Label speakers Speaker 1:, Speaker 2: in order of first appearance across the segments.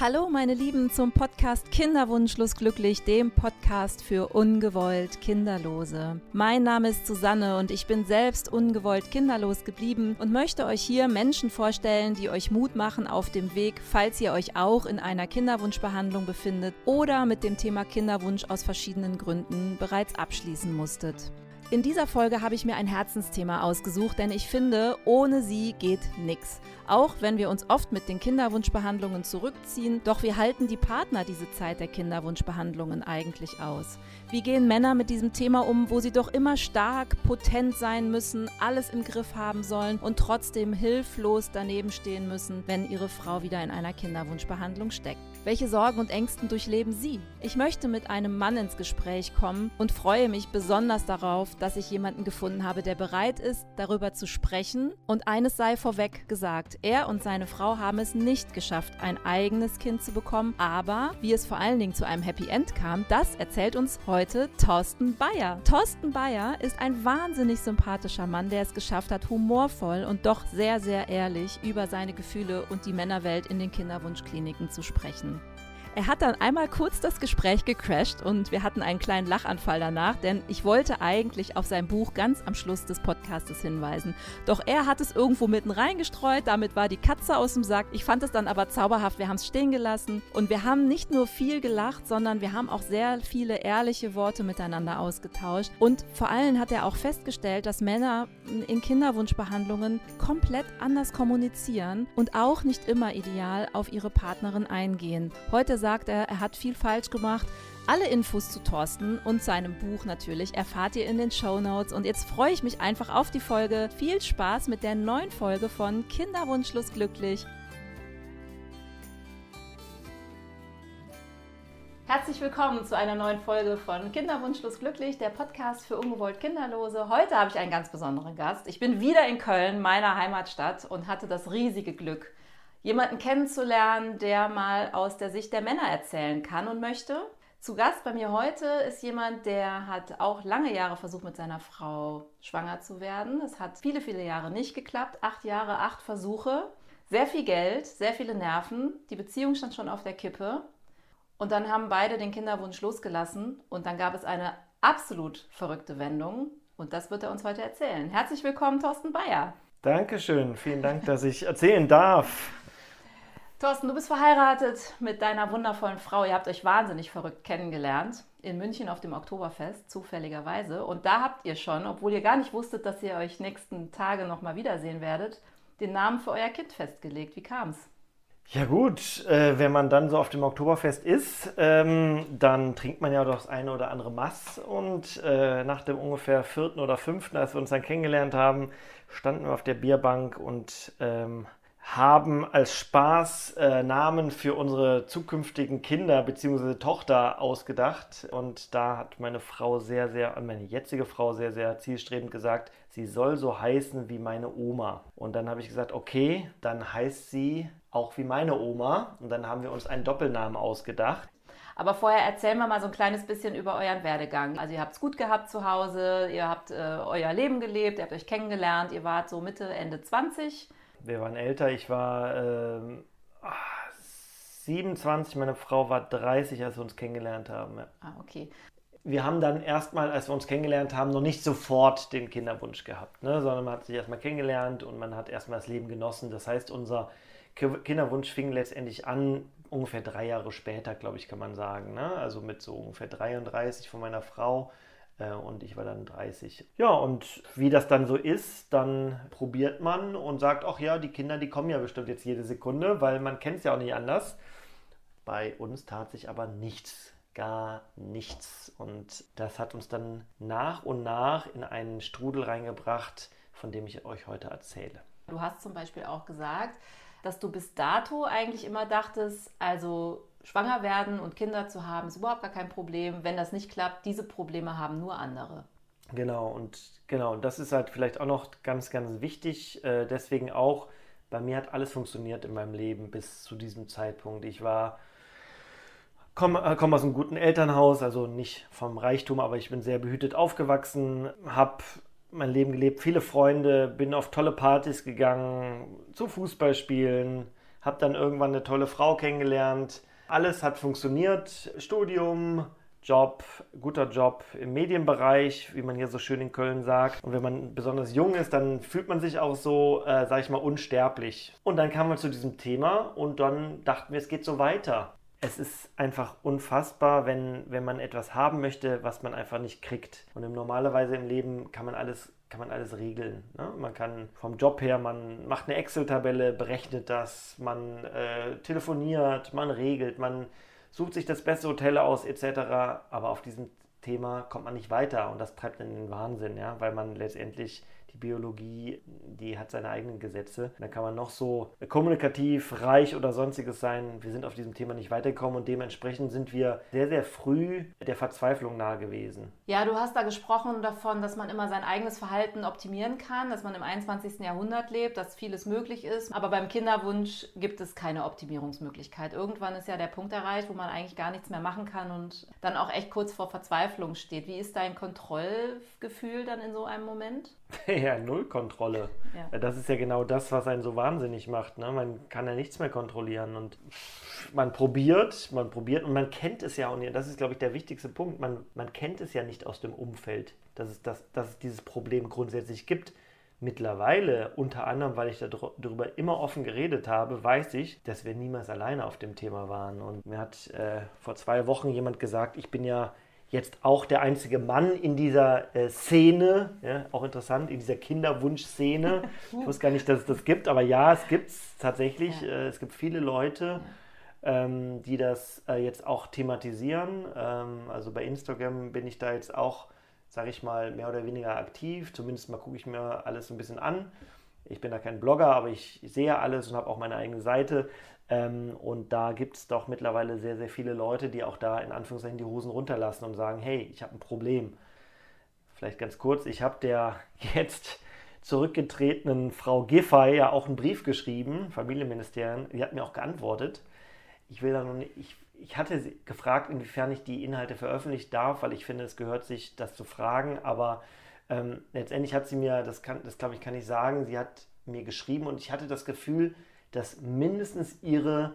Speaker 1: Hallo meine Lieben zum Podcast Kinderwunschlos glücklich, dem Podcast für ungewollt Kinderlose. Mein Name ist Susanne und ich bin selbst ungewollt kinderlos geblieben und möchte euch hier Menschen vorstellen, die euch Mut machen auf dem Weg, falls ihr euch auch in einer Kinderwunschbehandlung befindet oder mit dem Thema Kinderwunsch aus verschiedenen Gründen bereits abschließen musstet. In dieser Folge habe ich mir ein Herzensthema ausgesucht, denn ich finde, ohne sie geht nichts. Auch wenn wir uns oft mit den Kinderwunschbehandlungen zurückziehen, doch wir halten die Partner diese Zeit der Kinderwunschbehandlungen eigentlich aus. Wie gehen Männer mit diesem Thema um, wo sie doch immer stark, potent sein müssen, alles im Griff haben sollen und trotzdem hilflos daneben stehen müssen, wenn ihre Frau wieder in einer Kinderwunschbehandlung steckt? Welche Sorgen und Ängsten durchleben Sie? Ich möchte mit einem Mann ins Gespräch kommen und freue mich besonders darauf, dass ich jemanden gefunden habe, der bereit ist, darüber zu sprechen. Und eines sei vorweg gesagt, er und seine Frau haben es nicht geschafft, ein eigenes Kind zu bekommen, aber wie es vor allen Dingen zu einem Happy End kam, das erzählt uns heute Thorsten Bayer. Thorsten Bayer ist ein wahnsinnig sympathischer Mann, der es geschafft hat, humorvoll und doch sehr, sehr ehrlich über seine Gefühle und die Männerwelt in den Kinderwunschkliniken zu sprechen. Er hat dann einmal kurz das Gespräch gecrashed und wir hatten einen kleinen Lachanfall danach, denn ich wollte eigentlich auf sein Buch ganz am Schluss des Podcastes hinweisen. Doch er hat es irgendwo mitten reingestreut, damit war die Katze aus dem Sack. Ich fand es dann aber zauberhaft, wir haben es stehen gelassen und wir haben nicht nur viel gelacht, sondern wir haben auch sehr viele ehrliche Worte miteinander ausgetauscht und vor allem hat er auch festgestellt, dass Männer in Kinderwunschbehandlungen komplett anders kommunizieren und auch nicht immer ideal auf ihre Partnerin eingehen. Heute sagt er, er hat viel falsch gemacht. Alle Infos zu Thorsten und seinem Buch natürlich erfahrt ihr in den Show Notes. Und jetzt freue ich mich einfach auf die Folge. Viel Spaß mit der neuen Folge von Kinderwunschlos glücklich. Herzlich willkommen zu einer neuen Folge von Kinderwunschlos glücklich, der Podcast für ungewollt Kinderlose. Heute habe ich einen ganz besonderen Gast. Ich bin wieder in Köln, meiner Heimatstadt, und hatte das riesige Glück, jemanden kennenzulernen, der mal aus der Sicht der Männer erzählen kann und möchte. Zu Gast bei mir heute ist jemand, der hat auch lange Jahre versucht, mit seiner Frau schwanger zu werden. Es hat viele, viele Jahre nicht geklappt. Acht Jahre, acht Versuche. Sehr viel Geld, sehr viele Nerven. Die Beziehung stand schon auf der Kippe. Und dann haben beide den Kinderwunsch losgelassen. Und dann gab es eine absolut verrückte Wendung. Und das wird er uns heute erzählen. Herzlich willkommen, Thorsten Bayer.
Speaker 2: Dankeschön. Vielen Dank, dass ich erzählen darf.
Speaker 1: Thorsten, du bist verheiratet mit deiner wundervollen Frau. Ihr habt euch wahnsinnig verrückt kennengelernt in München auf dem Oktoberfest, zufälligerweise. Und da habt ihr schon, obwohl ihr gar nicht wusstet, dass ihr euch nächsten Tage nochmal wiedersehen werdet, den Namen für euer Kind festgelegt. Wie kam es?
Speaker 2: Ja gut, äh, wenn man dann so auf dem Oktoberfest ist, ähm, dann trinkt man ja doch das eine oder andere Mass. Und äh, nach dem ungefähr vierten oder fünften, als wir uns dann kennengelernt haben, standen wir auf der Bierbank und ähm, haben als Spaß äh, Namen für unsere zukünftigen Kinder bzw. Tochter ausgedacht. Und da hat meine Frau sehr, sehr, meine jetzige Frau sehr, sehr zielstrebend gesagt, sie soll so heißen wie meine Oma. Und dann habe ich gesagt, okay, dann heißt sie auch wie meine Oma. Und dann haben wir uns einen Doppelnamen ausgedacht.
Speaker 1: Aber vorher erzählen wir mal so ein kleines bisschen über euren Werdegang. Also ihr habt es gut gehabt zu Hause, ihr habt äh, euer Leben gelebt, ihr habt euch kennengelernt, ihr wart so Mitte, Ende 20
Speaker 2: wir waren älter. Ich war äh, 27, meine Frau war 30, als wir uns kennengelernt haben. Ja.
Speaker 1: Ah, okay.
Speaker 2: Wir haben dann erstmal, als wir uns kennengelernt haben, noch nicht sofort den Kinderwunsch gehabt, ne? sondern man hat sich erstmal kennengelernt und man hat erstmal das Leben genossen. Das heißt, unser Kinderwunsch fing letztendlich an, ungefähr drei Jahre später, glaube ich, kann man sagen. Ne? Also mit so ungefähr 33 von meiner Frau und ich war dann 30. Ja, und wie das dann so ist, dann probiert man und sagt, ach ja, die Kinder, die kommen ja bestimmt jetzt jede Sekunde, weil man kennt es ja auch nicht anders. Bei uns tat sich aber nichts, gar nichts. Und das hat uns dann nach und nach in einen Strudel reingebracht, von dem ich euch heute erzähle.
Speaker 1: Du hast zum Beispiel auch gesagt, dass du bis dato eigentlich immer dachtest, also schwanger werden und Kinder zu haben, ist überhaupt gar kein Problem. Wenn das nicht klappt, diese Probleme haben nur andere.
Speaker 2: Genau, und genau, das ist halt vielleicht auch noch ganz, ganz wichtig. Äh, deswegen auch, bei mir hat alles funktioniert in meinem Leben bis zu diesem Zeitpunkt. Ich war, komme äh, komm aus einem guten Elternhaus, also nicht vom Reichtum, aber ich bin sehr behütet aufgewachsen, habe mein Leben gelebt, viele Freunde, bin auf tolle Partys gegangen, zu Fußballspielen, habe dann irgendwann eine tolle Frau kennengelernt. Alles hat funktioniert. Studium, Job, guter Job im Medienbereich, wie man hier so schön in Köln sagt. Und wenn man besonders jung ist, dann fühlt man sich auch so, äh, sag ich mal, unsterblich. Und dann kamen wir zu diesem Thema und dann dachten wir, es geht so weiter. Es ist einfach unfassbar, wenn, wenn man etwas haben möchte, was man einfach nicht kriegt. Und normalerweise im Leben kann man alles kann man alles regeln. Ne? Man kann vom Job her, man macht eine Excel-Tabelle, berechnet das, man äh, telefoniert, man regelt, man sucht sich das beste Hotel aus etc. Aber auf diesem Thema kommt man nicht weiter und das treibt in den Wahnsinn, ja? weil man letztendlich die Biologie, die hat seine eigenen Gesetze. Da kann man noch so kommunikativ, reich oder sonstiges sein. Wir sind auf diesem Thema nicht weitergekommen und dementsprechend sind wir sehr, sehr früh der Verzweiflung nahe gewesen.
Speaker 1: Ja, du hast da gesprochen davon, dass man immer sein eigenes Verhalten optimieren kann, dass man im 21. Jahrhundert lebt, dass vieles möglich ist. Aber beim Kinderwunsch gibt es keine Optimierungsmöglichkeit. Irgendwann ist ja der Punkt erreicht, wo man eigentlich gar nichts mehr machen kann und dann auch echt kurz vor Verzweiflung steht. Wie ist dein Kontrollgefühl dann in so einem Moment?
Speaker 2: Ja, Nullkontrolle. Ja. Das ist ja genau das, was einen so wahnsinnig macht. Ne? Man kann ja nichts mehr kontrollieren und man probiert, man probiert und man kennt es ja und das ist, glaube ich, der wichtigste Punkt. Man, man kennt es ja nicht aus dem Umfeld, dass es, dass, dass es dieses Problem grundsätzlich gibt. Mittlerweile, unter anderem, weil ich darüber immer offen geredet habe, weiß ich, dass wir niemals alleine auf dem Thema waren. Und mir hat äh, vor zwei Wochen jemand gesagt, ich bin ja jetzt auch der einzige Mann in dieser äh, Szene, ja, auch interessant, in dieser Kinderwunschszene. Ich wusste gar nicht, dass es das gibt, aber ja, es gibt es tatsächlich. Ja. Äh, es gibt viele Leute, ja. ähm, die das äh, jetzt auch thematisieren. Ähm, also bei Instagram bin ich da jetzt auch, sage ich mal, mehr oder weniger aktiv. Zumindest mal gucke ich mir alles ein bisschen an. Ich bin da kein Blogger, aber ich sehe alles und habe auch meine eigene Seite. Ähm, und da gibt es doch mittlerweile sehr, sehr viele Leute, die auch da in Anführungszeichen die Hosen runterlassen und sagen, hey, ich habe ein Problem. Vielleicht ganz kurz, ich habe der jetzt zurückgetretenen Frau Giffey ja auch einen Brief geschrieben, Familienministerium, die hat mir auch geantwortet. Ich will da nicht, ich, ich hatte gefragt, inwiefern ich die Inhalte veröffentlichen darf, weil ich finde, es gehört sich, das zu fragen, aber ähm, letztendlich hat sie mir, das kann, das glaube ich, kann ich sagen, sie hat mir geschrieben und ich hatte das Gefühl, dass mindestens ihre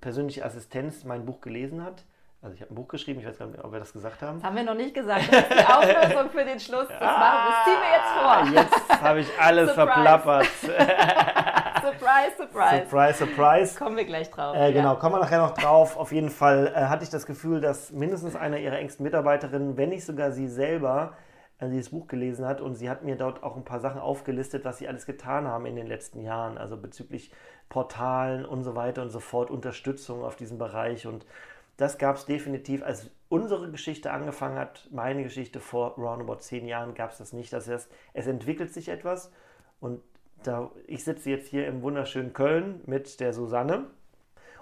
Speaker 2: persönliche Assistenz mein Buch gelesen hat. Also ich habe ein Buch geschrieben, ich weiß gar nicht, ob wir das gesagt haben.
Speaker 1: Das haben wir noch nicht gesagt. Das ist die Auflösung für den Schluss. Das, machen, das ziehen wir jetzt vor.
Speaker 2: Jetzt habe ich alles verplappert.
Speaker 1: surprise, surprise.
Speaker 2: Surprise, surprise.
Speaker 1: Kommen wir gleich drauf.
Speaker 2: Äh, genau, ja. kommen wir nachher noch drauf. Auf jeden Fall äh, hatte ich das Gefühl, dass mindestens einer ihrer engsten Mitarbeiterinnen, wenn nicht sogar sie selber, dieses Buch gelesen hat und sie hat mir dort auch ein paar Sachen aufgelistet, was sie alles getan haben in den letzten Jahren, also bezüglich Portalen und so weiter und so fort, Unterstützung auf diesem Bereich und das gab es definitiv, als unsere Geschichte angefangen hat, meine Geschichte vor roundabout zehn Jahren, gab es das nicht. Das heißt, es entwickelt sich etwas und da, ich sitze jetzt hier im wunderschönen Köln mit der Susanne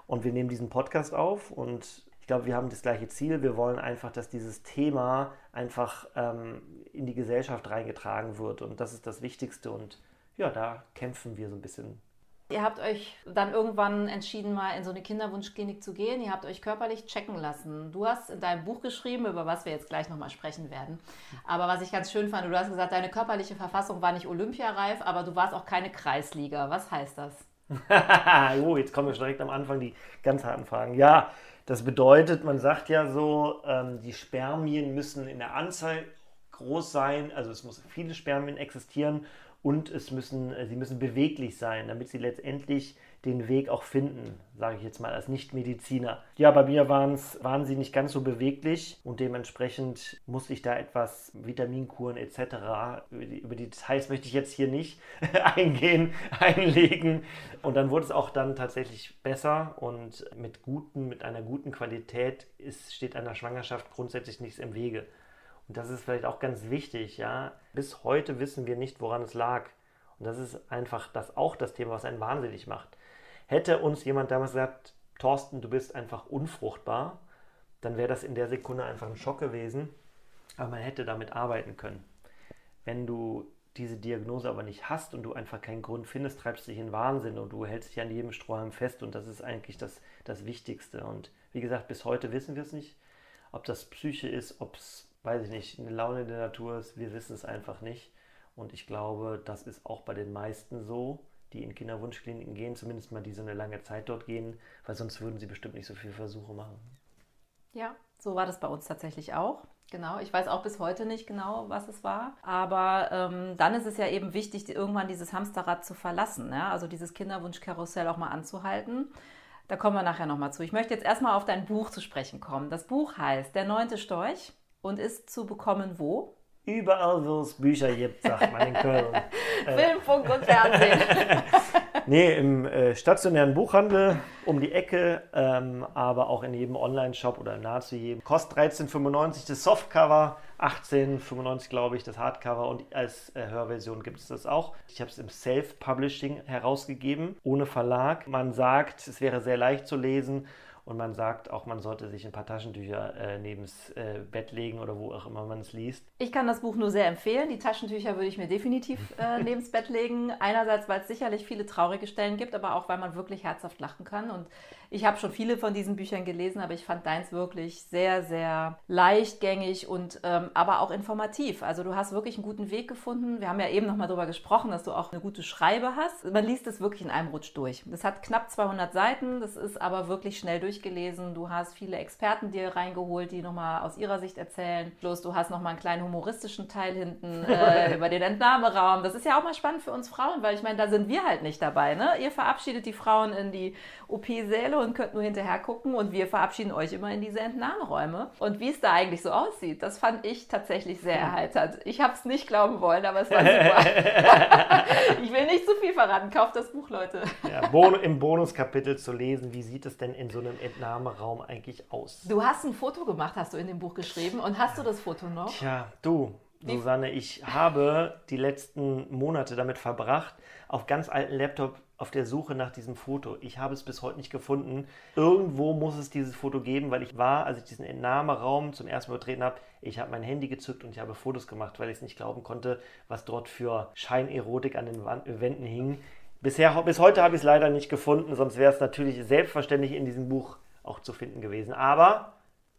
Speaker 2: und wir nehmen diesen Podcast auf und ich glaube, wir haben das gleiche Ziel. Wir wollen einfach, dass dieses Thema einfach ähm, in die Gesellschaft reingetragen wird. Und das ist das Wichtigste. Und ja, da kämpfen wir so ein bisschen.
Speaker 1: Ihr habt euch dann irgendwann entschieden, mal in so eine Kinderwunschklinik zu gehen. Ihr habt euch körperlich checken lassen. Du hast in deinem Buch geschrieben, über was wir jetzt gleich nochmal sprechen werden. Aber was ich ganz schön fand, du hast gesagt, deine körperliche Verfassung war nicht olympiareif, aber du warst auch keine Kreisliga. Was heißt das?
Speaker 2: oh, jetzt kommen wir direkt am Anfang die ganz harten Fragen. Ja, das bedeutet, man sagt ja so, ähm, die Spermien müssen in der Anzahl groß sein, also es muss viele Spermien existieren und es müssen, äh, sie müssen beweglich sein, damit sie letztendlich den Weg auch finden, sage ich jetzt mal als Nichtmediziner. Ja, bei mir waren's, waren sie nicht ganz so beweglich und dementsprechend musste ich da etwas Vitaminkuren etc. Über die, über die Details möchte ich jetzt hier nicht eingehen, einlegen. Und dann wurde es auch dann tatsächlich besser und mit guten, mit einer guten Qualität ist, steht einer Schwangerschaft grundsätzlich nichts im Wege. Und das ist vielleicht auch ganz wichtig, ja. Bis heute wissen wir nicht, woran es lag. Und das ist einfach das auch das Thema, was einen wahnsinnig macht. Hätte uns jemand damals gesagt, Thorsten, du bist einfach unfruchtbar, dann wäre das in der Sekunde einfach ein Schock gewesen. Aber man hätte damit arbeiten können. Wenn du diese Diagnose aber nicht hast und du einfach keinen Grund findest, treibst du dich in Wahnsinn und du hältst dich an jedem Strohhalm fest und das ist eigentlich das, das Wichtigste. Und wie gesagt, bis heute wissen wir es nicht, ob das Psyche ist, ob es, weiß ich nicht, eine Laune der Natur ist, wir wissen es einfach nicht. Und ich glaube, das ist auch bei den meisten so die in Kinderwunschkliniken gehen, zumindest mal die so eine lange Zeit dort gehen, weil sonst würden sie bestimmt nicht so viele Versuche machen.
Speaker 1: Ja, so war das bei uns tatsächlich auch. Genau, ich weiß auch bis heute nicht genau, was es war. Aber ähm, dann ist es ja eben wichtig, irgendwann dieses Hamsterrad zu verlassen. Ja? Also dieses Kinderwunschkarussell auch mal anzuhalten. Da kommen wir nachher nochmal zu. Ich möchte jetzt erstmal auf dein Buch zu sprechen kommen. Das Buch heißt Der neunte Storch und ist zu bekommen wo?
Speaker 2: Überall, wo es Bücher gibt, sagt man in Köln.
Speaker 1: Film, Funk und Fernsehen.
Speaker 2: nee, im äh, stationären Buchhandel um die Ecke, ähm, aber auch in jedem Online-Shop oder nahezu jedem. Kostet 13,95 das Softcover, 18,95 glaube ich das Hardcover und als äh, Hörversion gibt es das auch. Ich habe es im Self-Publishing herausgegeben, ohne Verlag. Man sagt, es wäre sehr leicht zu lesen und man sagt auch, man sollte sich ein paar Taschentücher äh, neben das äh, Bett legen oder wo auch immer man es liest.
Speaker 1: Ich kann das Buch nur sehr empfehlen. Die Taschentücher würde ich mir definitiv äh, neben das Bett legen. Einerseits, weil es sicherlich viele traurige Stellen gibt, aber auch, weil man wirklich herzhaft lachen kann. Und ich habe schon viele von diesen Büchern gelesen, aber ich fand deins wirklich sehr, sehr leichtgängig und ähm, aber auch informativ. Also du hast wirklich einen guten Weg gefunden. Wir haben ja eben noch mal darüber gesprochen, dass du auch eine gute Schreibe hast. Man liest es wirklich in einem Rutsch durch. Das hat knapp 200 Seiten, das ist aber wirklich schnell durch durchgelesen, du hast viele Experten dir reingeholt, die nochmal aus ihrer Sicht erzählen. Plus du hast nochmal einen kleinen humoristischen Teil hinten äh, über den Entnahmeraum. Das ist ja auch mal spannend für uns Frauen, weil ich meine, da sind wir halt nicht dabei. Ne? Ihr verabschiedet die Frauen in die OP-Säle und könnt nur hinterher gucken und wir verabschieden euch immer in diese Entnahmeräume. Und wie es da eigentlich so aussieht, das fand ich tatsächlich sehr erheitert. Ich habe es nicht glauben wollen, aber es war super. ich will nicht zu viel verraten. Kauft das Buch, Leute.
Speaker 2: Ja, Im Bonuskapitel zu lesen, wie sieht es denn in so einem Entnahmeraum eigentlich aus?
Speaker 1: Du hast ein Foto gemacht, hast du in dem Buch geschrieben. Und hast du das Foto noch?
Speaker 2: Tja, du, Susanne, ich habe die letzten Monate damit verbracht, auf ganz alten Laptop auf der Suche nach diesem Foto. Ich habe es bis heute nicht gefunden. Irgendwo muss es dieses Foto geben, weil ich war, als ich diesen Entnahmeraum zum ersten Mal betreten habe, ich habe mein Handy gezückt und ich habe Fotos gemacht, weil ich es nicht glauben konnte, was dort für Scheinerotik an den Wänden hing. Bisher, bis heute habe ich es leider nicht gefunden, sonst wäre es natürlich selbstverständlich in diesem Buch auch zu finden gewesen. Aber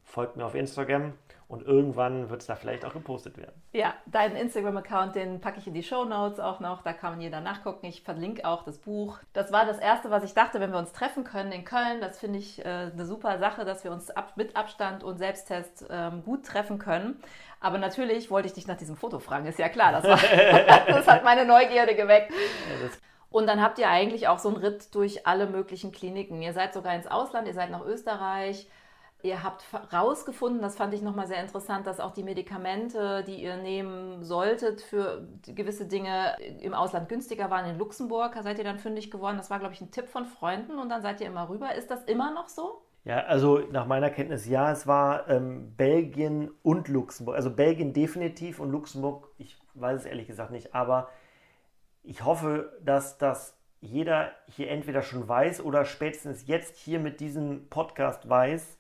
Speaker 2: folgt mir auf Instagram und irgendwann wird es da vielleicht auch gepostet werden.
Speaker 1: Ja, deinen Instagram-Account, den packe ich in die Show Notes auch noch. Da kann man jeder nachgucken. Ich verlinke auch das Buch. Das war das Erste, was ich dachte, wenn wir uns treffen können in Köln. Das finde ich äh, eine super Sache, dass wir uns ab, mit Abstand und Selbsttest ähm, gut treffen können. Aber natürlich wollte ich dich nach diesem Foto fragen. Ist ja klar, das, war, das hat meine Neugierde geweckt. Ja, und dann habt ihr eigentlich auch so einen Ritt durch alle möglichen Kliniken. Ihr seid sogar ins Ausland, ihr seid nach Österreich. Ihr habt herausgefunden, das fand ich nochmal sehr interessant, dass auch die Medikamente, die ihr nehmen solltet für gewisse Dinge im Ausland günstiger waren. In Luxemburg seid ihr dann fündig geworden. Das war, glaube ich, ein Tipp von Freunden und dann seid ihr immer rüber. Ist das immer noch so?
Speaker 2: Ja, also nach meiner Kenntnis ja, es war ähm, Belgien und Luxemburg. Also Belgien definitiv und Luxemburg, ich weiß es ehrlich gesagt nicht, aber ich hoffe, dass das jeder hier entweder schon weiß oder spätestens jetzt hier mit diesem Podcast weiß,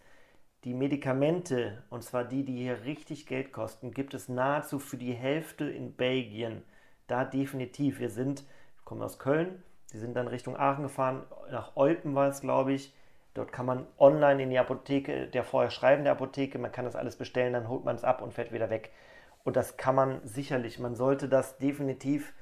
Speaker 2: die Medikamente, und zwar die, die hier richtig Geld kosten, gibt es nahezu für die Hälfte in Belgien. Da definitiv. Wir sind, wir kommen aus Köln, wir sind dann Richtung Aachen gefahren, nach Olpen war es, glaube ich. Dort kann man online in die Apotheke, der vorher schreiben der Apotheke, man kann das alles bestellen, dann holt man es ab und fährt wieder weg. Und das kann man sicherlich, man sollte das definitiv,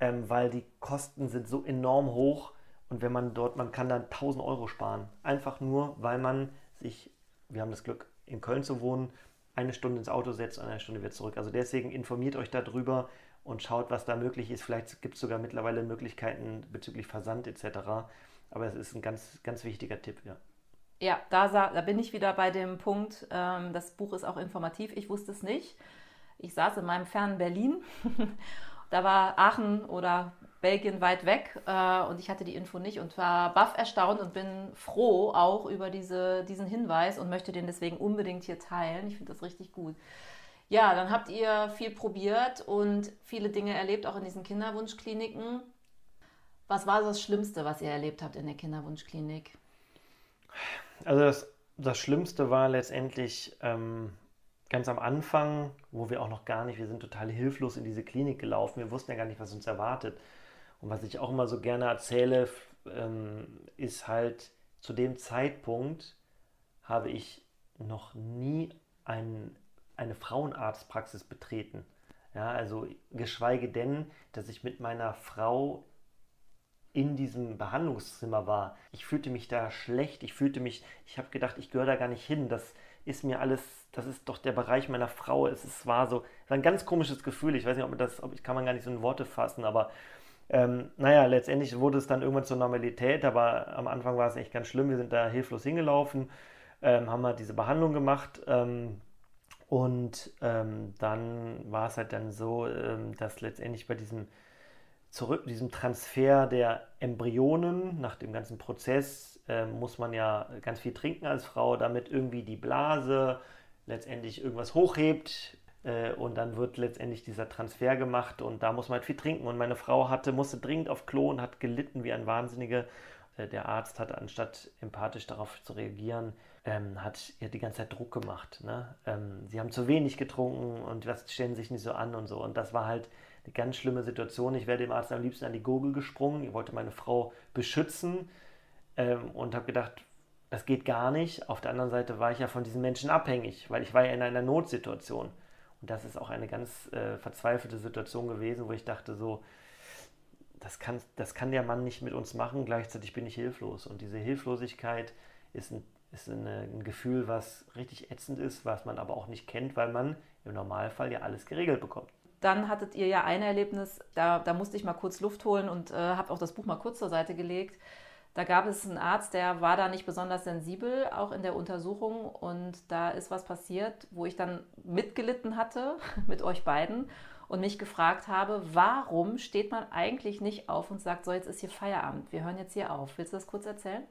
Speaker 2: ähm, weil die Kosten sind so enorm hoch und wenn man dort, man kann dann 1000 Euro sparen. Einfach nur, weil man sich wir haben das Glück, in Köln zu wohnen, eine Stunde ins Auto setzt und eine Stunde wieder zurück. Also deswegen informiert euch darüber und schaut, was da möglich ist. Vielleicht gibt es sogar mittlerweile Möglichkeiten bezüglich Versand etc. Aber es ist ein ganz, ganz wichtiger Tipp, ja.
Speaker 1: Ja, da, da bin ich wieder bei dem Punkt, ähm, das Buch ist auch informativ. Ich wusste es nicht. Ich saß in meinem fernen Berlin. da war Aachen oder Belgien weit weg äh, und ich hatte die Info nicht und war baff erstaunt und bin froh auch über diese, diesen Hinweis und möchte den deswegen unbedingt hier teilen. Ich finde das richtig gut. Ja, dann habt ihr viel probiert und viele Dinge erlebt, auch in diesen Kinderwunschkliniken. Was war das Schlimmste, was ihr erlebt habt in der Kinderwunschklinik?
Speaker 2: Also das, das Schlimmste war letztendlich ähm, ganz am Anfang, wo wir auch noch gar nicht, wir sind total hilflos in diese Klinik gelaufen. Wir wussten ja gar nicht, was uns erwartet. Und was ich auch immer so gerne erzähle, ähm, ist halt, zu dem Zeitpunkt habe ich noch nie ein, eine Frauenarztpraxis betreten. Ja, also geschweige denn, dass ich mit meiner Frau in diesem Behandlungszimmer war, ich fühlte mich da schlecht, ich fühlte mich, ich habe gedacht, ich gehöre da gar nicht hin, das ist mir alles, das ist doch der Bereich meiner Frau, es ist, war so, war ein ganz komisches Gefühl, ich weiß nicht, ob man das, ob ich kann man gar nicht so in Worte fassen, aber ähm, naja, letztendlich wurde es dann irgendwann zur Normalität, aber am Anfang war es echt ganz schlimm, wir sind da hilflos hingelaufen, ähm, haben halt diese Behandlung gemacht, ähm, und ähm, dann war es halt dann so, ähm, dass letztendlich bei diesem, zurück, diesem Transfer der Embryonen nach dem ganzen Prozess äh, muss man ja ganz viel trinken als Frau, damit irgendwie die Blase letztendlich irgendwas hochhebt. Äh, und dann wird letztendlich dieser Transfer gemacht und da muss man halt viel trinken. Und meine Frau hatte, musste dringend auf Klo und hat gelitten wie ein Wahnsinnige. Äh, der Arzt hat anstatt empathisch darauf zu reagieren, ähm, hat ihr die ganze Zeit Druck gemacht. Ne? Ähm, sie haben zu wenig getrunken und das stellen sich nicht so an und so. Und das war halt eine ganz schlimme Situation. Ich wäre dem Arzt am liebsten an die Gurgel gesprungen. Ich wollte meine Frau beschützen ähm, und habe gedacht, das geht gar nicht. Auf der anderen Seite war ich ja von diesen Menschen abhängig, weil ich war ja in einer Notsituation. Und das ist auch eine ganz äh, verzweifelte Situation gewesen, wo ich dachte so, das kann, das kann der Mann nicht mit uns machen, gleichzeitig bin ich hilflos. Und diese Hilflosigkeit ist ein ist eine, ein Gefühl, was richtig ätzend ist, was man aber auch nicht kennt, weil man im Normalfall ja alles geregelt bekommt.
Speaker 1: Dann hattet ihr ja ein Erlebnis, da, da musste ich mal kurz Luft holen und äh, habe auch das Buch mal kurz zur Seite gelegt. Da gab es einen Arzt, der war da nicht besonders sensibel, auch in der Untersuchung. Und da ist was passiert, wo ich dann mitgelitten hatte mit euch beiden und mich gefragt habe, warum steht man eigentlich nicht auf und sagt, so jetzt ist hier Feierabend, wir hören jetzt hier auf. Willst du das kurz erzählen?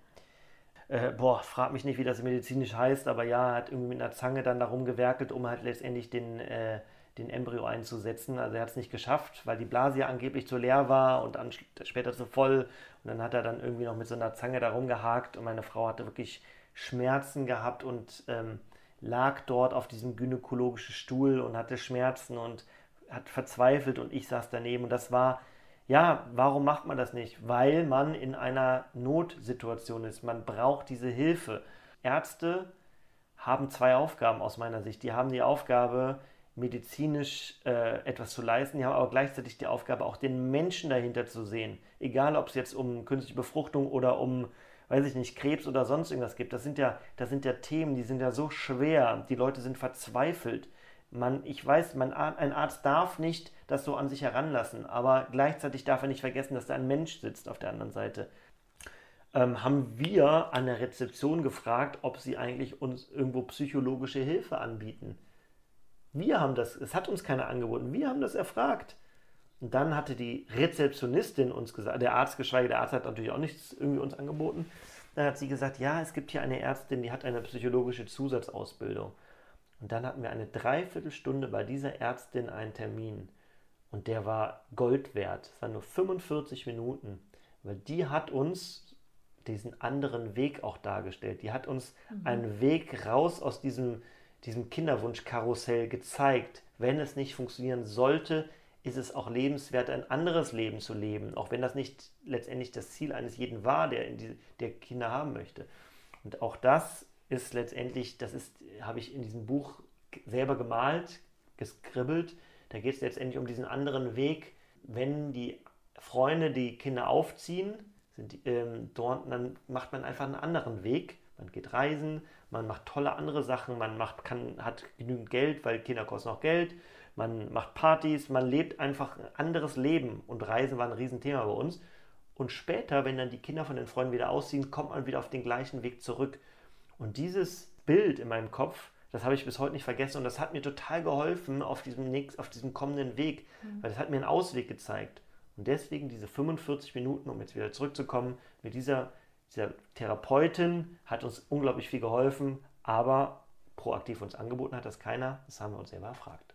Speaker 2: äh, boah, frag mich nicht, wie das medizinisch heißt, aber ja, hat irgendwie mit einer Zange dann darum gewerkelt, um halt letztendlich den, äh, den Embryo einzusetzen. Also er hat es nicht geschafft, weil die Blase ja angeblich zu leer war und später zu voll. Und dann hat er dann irgendwie noch mit so einer Zange darum gehakt und meine Frau hatte wirklich Schmerzen gehabt und ähm, lag dort auf diesem gynäkologischen Stuhl und hatte Schmerzen und hat verzweifelt und ich saß daneben und das war ja, warum macht man das nicht? Weil man in einer Notsituation ist. Man braucht diese Hilfe. Ärzte haben zwei Aufgaben aus meiner Sicht. Die haben die Aufgabe, medizinisch äh, etwas zu leisten. Die haben aber gleichzeitig die Aufgabe, auch den Menschen dahinter zu sehen. Egal, ob es jetzt um künstliche Befruchtung oder um, weiß ich nicht, Krebs oder sonst irgendwas gibt. Das sind ja, das sind ja Themen, die sind ja so schwer. Die Leute sind verzweifelt. Man, ich weiß, man, ein Arzt darf nicht das so an sich heranlassen, aber gleichzeitig darf er nicht vergessen, dass da ein Mensch sitzt auf der anderen Seite. Ähm, haben wir an der Rezeption gefragt, ob sie eigentlich uns irgendwo psychologische Hilfe anbieten. Wir haben das, es hat uns keiner angeboten, wir haben das erfragt. Und dann hatte die Rezeptionistin uns gesagt, der Arzt, geschweige der Arzt hat natürlich auch nichts irgendwie uns angeboten. Dann hat sie gesagt, ja, es gibt hier eine Ärztin, die hat eine psychologische Zusatzausbildung. Und dann hatten wir eine Dreiviertelstunde bei dieser Ärztin einen Termin. Und der war Gold wert. Es waren nur 45 Minuten. Weil die hat uns diesen anderen Weg auch dargestellt. Die hat uns mhm. einen Weg raus aus diesem, diesem Kinderwunschkarussell gezeigt. Wenn es nicht funktionieren sollte, ist es auch lebenswert, ein anderes Leben zu leben. Auch wenn das nicht letztendlich das Ziel eines jeden war, der, die, der Kinder haben möchte. Und auch das ist letztendlich, das ist, habe ich in diesem Buch selber gemalt, geskribbelt. Da geht es letztendlich um diesen anderen Weg, wenn die Freunde die Kinder aufziehen, sind ähm, dort, dann macht man einfach einen anderen Weg. Man geht reisen, man macht tolle andere Sachen, man macht, kann, hat genügend Geld, weil Kinder kosten auch Geld, man macht Partys, man lebt einfach ein anderes Leben und Reisen war ein Riesenthema bei uns. Und später, wenn dann die Kinder von den Freunden wieder ausziehen, kommt man wieder auf den gleichen Weg zurück. Und dieses Bild in meinem Kopf, das habe ich bis heute nicht vergessen und das hat mir total geholfen auf diesem, nächst, auf diesem kommenden Weg, mhm. weil das hat mir einen Ausweg gezeigt. Und deswegen diese 45 Minuten, um jetzt wieder zurückzukommen, mit dieser, dieser Therapeutin hat uns unglaublich viel geholfen, aber proaktiv uns angeboten hat das keiner. Das haben wir uns selber erfragt.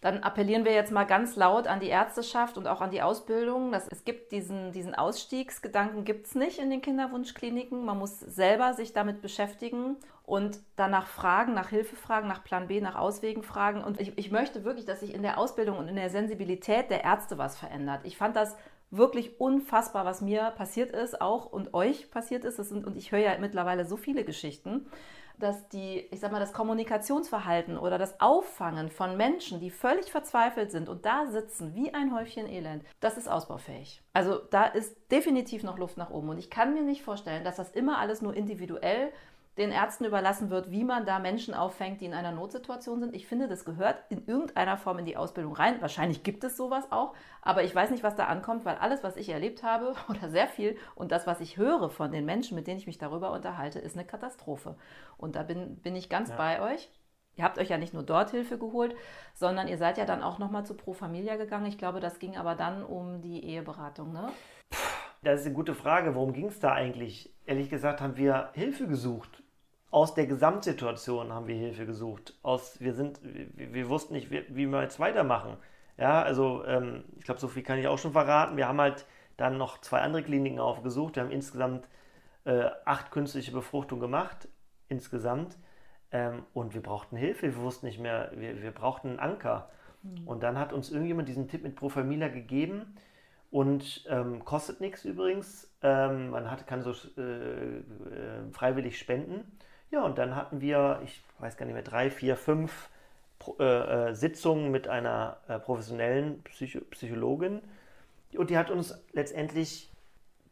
Speaker 1: Dann appellieren wir jetzt mal ganz laut an die Ärzteschaft und auch an die Ausbildung. Dass es gibt diesen, diesen Ausstiegsgedanken gibt es nicht in den Kinderwunschkliniken. Man muss selber sich damit beschäftigen und danach fragen, nach Hilfe fragen, nach Plan B, nach Auswegen fragen. Und ich, ich möchte wirklich, dass sich in der Ausbildung und in der Sensibilität der Ärzte was verändert. Ich fand das wirklich unfassbar, was mir passiert ist, auch und euch passiert ist. Sind, und ich höre ja mittlerweile so viele Geschichten dass die, ich sag mal, das Kommunikationsverhalten oder das Auffangen von Menschen, die völlig verzweifelt sind und da sitzen wie ein Häufchen Elend, das ist ausbaufähig. Also da ist definitiv noch Luft nach oben. Und ich kann mir nicht vorstellen, dass das immer alles nur individuell den Ärzten überlassen wird, wie man da Menschen auffängt, die in einer Notsituation sind. Ich finde, das gehört in irgendeiner Form in die Ausbildung rein. Wahrscheinlich gibt es sowas auch, aber ich weiß nicht, was da ankommt, weil alles, was ich erlebt habe oder sehr viel und das, was ich höre von den Menschen, mit denen ich mich darüber unterhalte, ist eine Katastrophe. Und da bin, bin ich ganz ja. bei euch. Ihr habt euch ja nicht nur dort Hilfe geholt, sondern ihr seid ja dann auch nochmal zu Pro Familia gegangen. Ich glaube, das ging aber dann um die Eheberatung, ne?
Speaker 2: Das ist eine gute Frage. Worum ging es da eigentlich? Ehrlich gesagt haben wir Hilfe gesucht. Aus der Gesamtsituation haben wir Hilfe gesucht. Aus, wir, sind, wir, wir wussten nicht, wie, wie, wir jetzt weitermachen. Ja, also ähm, ich glaube, so viel kann ich auch schon verraten. Wir haben halt dann noch zwei andere Kliniken aufgesucht. Wir haben insgesamt äh, acht künstliche Befruchtungen gemacht. Insgesamt. Ähm, und wir brauchten Hilfe. Wir wussten nicht mehr, wir, wir brauchten einen Anker. Mhm. Und dann hat uns irgendjemand diesen Tipp mit Pro Familia gegeben und ähm, kostet nichts übrigens. Ähm, man hat, kann so äh, äh, freiwillig spenden. Ja, und dann hatten wir, ich weiß gar nicht mehr, drei, vier, fünf äh, äh, Sitzungen mit einer äh, professionellen Psycho Psychologin. Und die hat uns letztendlich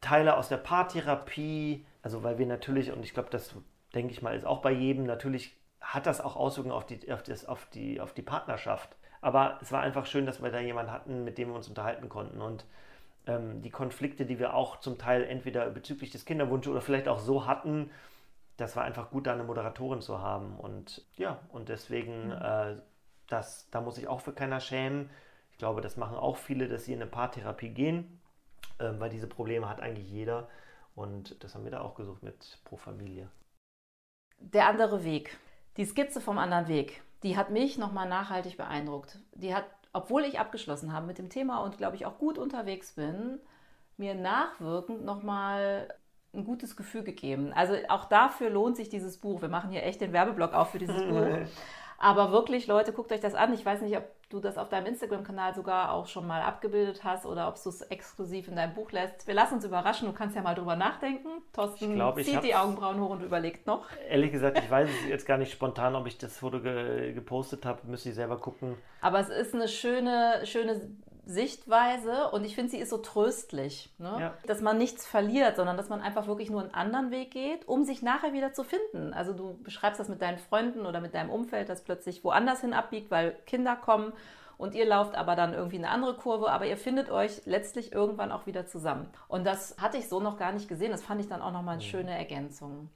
Speaker 2: Teile aus der Paartherapie, also weil wir natürlich, und ich glaube, das denke ich mal, ist auch bei jedem, natürlich hat das auch Auswirkungen auf die, auf, das, auf, die, auf die Partnerschaft. Aber es war einfach schön, dass wir da jemanden hatten, mit dem wir uns unterhalten konnten. Und ähm, die Konflikte, die wir auch zum Teil entweder bezüglich des Kinderwunsches oder vielleicht auch so hatten, das war einfach gut, da eine Moderatorin zu haben. Und ja, und deswegen, äh, das, da muss ich auch für keiner schämen. Ich glaube, das machen auch viele, dass sie in eine Paartherapie gehen, äh, weil diese Probleme hat eigentlich jeder. Und das haben wir da auch gesucht mit Pro Familie.
Speaker 1: Der andere Weg, die Skizze vom anderen Weg, die hat mich nochmal nachhaltig beeindruckt. Die hat obwohl ich abgeschlossen habe mit dem Thema und glaube ich auch gut unterwegs bin, mir nachwirkend nochmal ein gutes Gefühl gegeben. Also auch dafür lohnt sich dieses Buch. Wir machen hier echt den Werbeblock auf für dieses Buch. Aber wirklich, Leute, guckt euch das an. Ich weiß nicht, ob du das auf deinem Instagram-Kanal sogar auch schon mal abgebildet hast oder ob du es exklusiv in deinem Buch lässt. Wir lassen uns überraschen. Du kannst ja mal drüber nachdenken. Thorsten glaub, zieht die Augenbrauen hoch und überlegt noch.
Speaker 2: Ehrlich gesagt, ich weiß jetzt gar nicht spontan, ob ich das Foto ge gepostet habe. Müsste ich selber gucken.
Speaker 1: Aber es ist eine schöne, schöne Sichtweise und ich finde, sie ist so tröstlich, ne? ja. dass man nichts verliert, sondern dass man einfach wirklich nur einen anderen Weg geht, um sich nachher wieder zu finden. Also du beschreibst das mit deinen Freunden oder mit deinem Umfeld, das plötzlich woanders hin abbiegt, weil Kinder kommen und ihr lauft aber dann irgendwie eine andere Kurve, aber ihr findet euch letztlich irgendwann auch wieder zusammen. Und das hatte ich so noch gar nicht gesehen. Das fand ich dann auch nochmal eine mhm. schöne Ergänzung.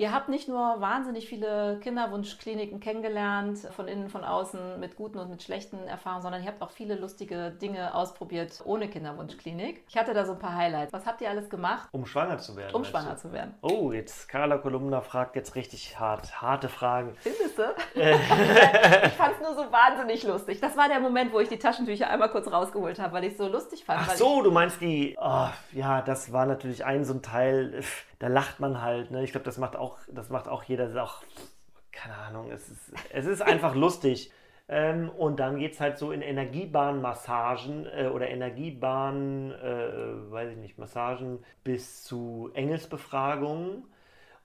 Speaker 1: Ihr habt nicht nur wahnsinnig viele Kinderwunschkliniken kennengelernt, von innen, von außen, mit guten und mit schlechten Erfahrungen, sondern ihr habt auch viele lustige Dinge ausprobiert ohne Kinderwunschklinik. Ich hatte da so ein paar Highlights. Was habt ihr alles gemacht?
Speaker 2: Um schwanger zu werden.
Speaker 1: Um schwanger du? zu werden.
Speaker 2: Oh, jetzt Carla Kolumna fragt jetzt richtig hart, harte Fragen.
Speaker 1: Findest du? ich fand es nur so wahnsinnig lustig. Das war der Moment, wo ich die Taschentücher einmal kurz rausgeholt habe, weil ich es so lustig fand.
Speaker 2: Ach so, du meinst die, oh, ja, das war natürlich ein so ein Teil da lacht man halt. Ne? Ich glaube, das macht auch, das macht auch jeder. Das ist auch, keine Ahnung, es ist, es ist einfach lustig. Ähm, und dann geht es halt so in Energiebahnmassagen äh, oder Energiebahn, äh, weiß ich nicht, Massagen bis zu Engelsbefragungen.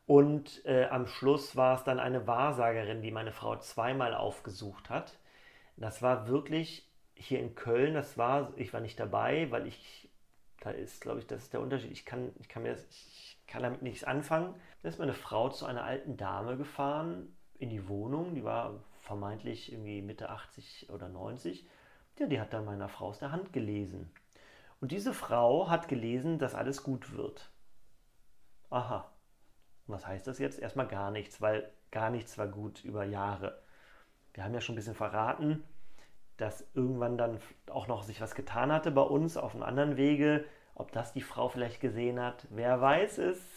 Speaker 2: Und äh, am Schluss war es dann eine Wahrsagerin, die meine Frau zweimal aufgesucht hat. Das war wirklich hier in Köln, das war, ich war nicht dabei, weil ich, da ist, glaube ich, das ist der Unterschied. Ich kann, ich kann mir das, ich, kann damit nichts anfangen. Da ist meine Frau zu einer alten Dame gefahren in die Wohnung, die war vermeintlich irgendwie Mitte 80 oder 90. Ja, die hat dann meiner Frau aus der Hand gelesen. Und diese Frau hat gelesen, dass alles gut wird. Aha. Was heißt das jetzt? Erstmal gar nichts, weil gar nichts war gut über Jahre. Wir haben ja schon ein bisschen verraten, dass irgendwann dann auch noch sich was getan hatte bei uns auf einem anderen Wege. Ob das die Frau vielleicht gesehen hat, wer weiß es.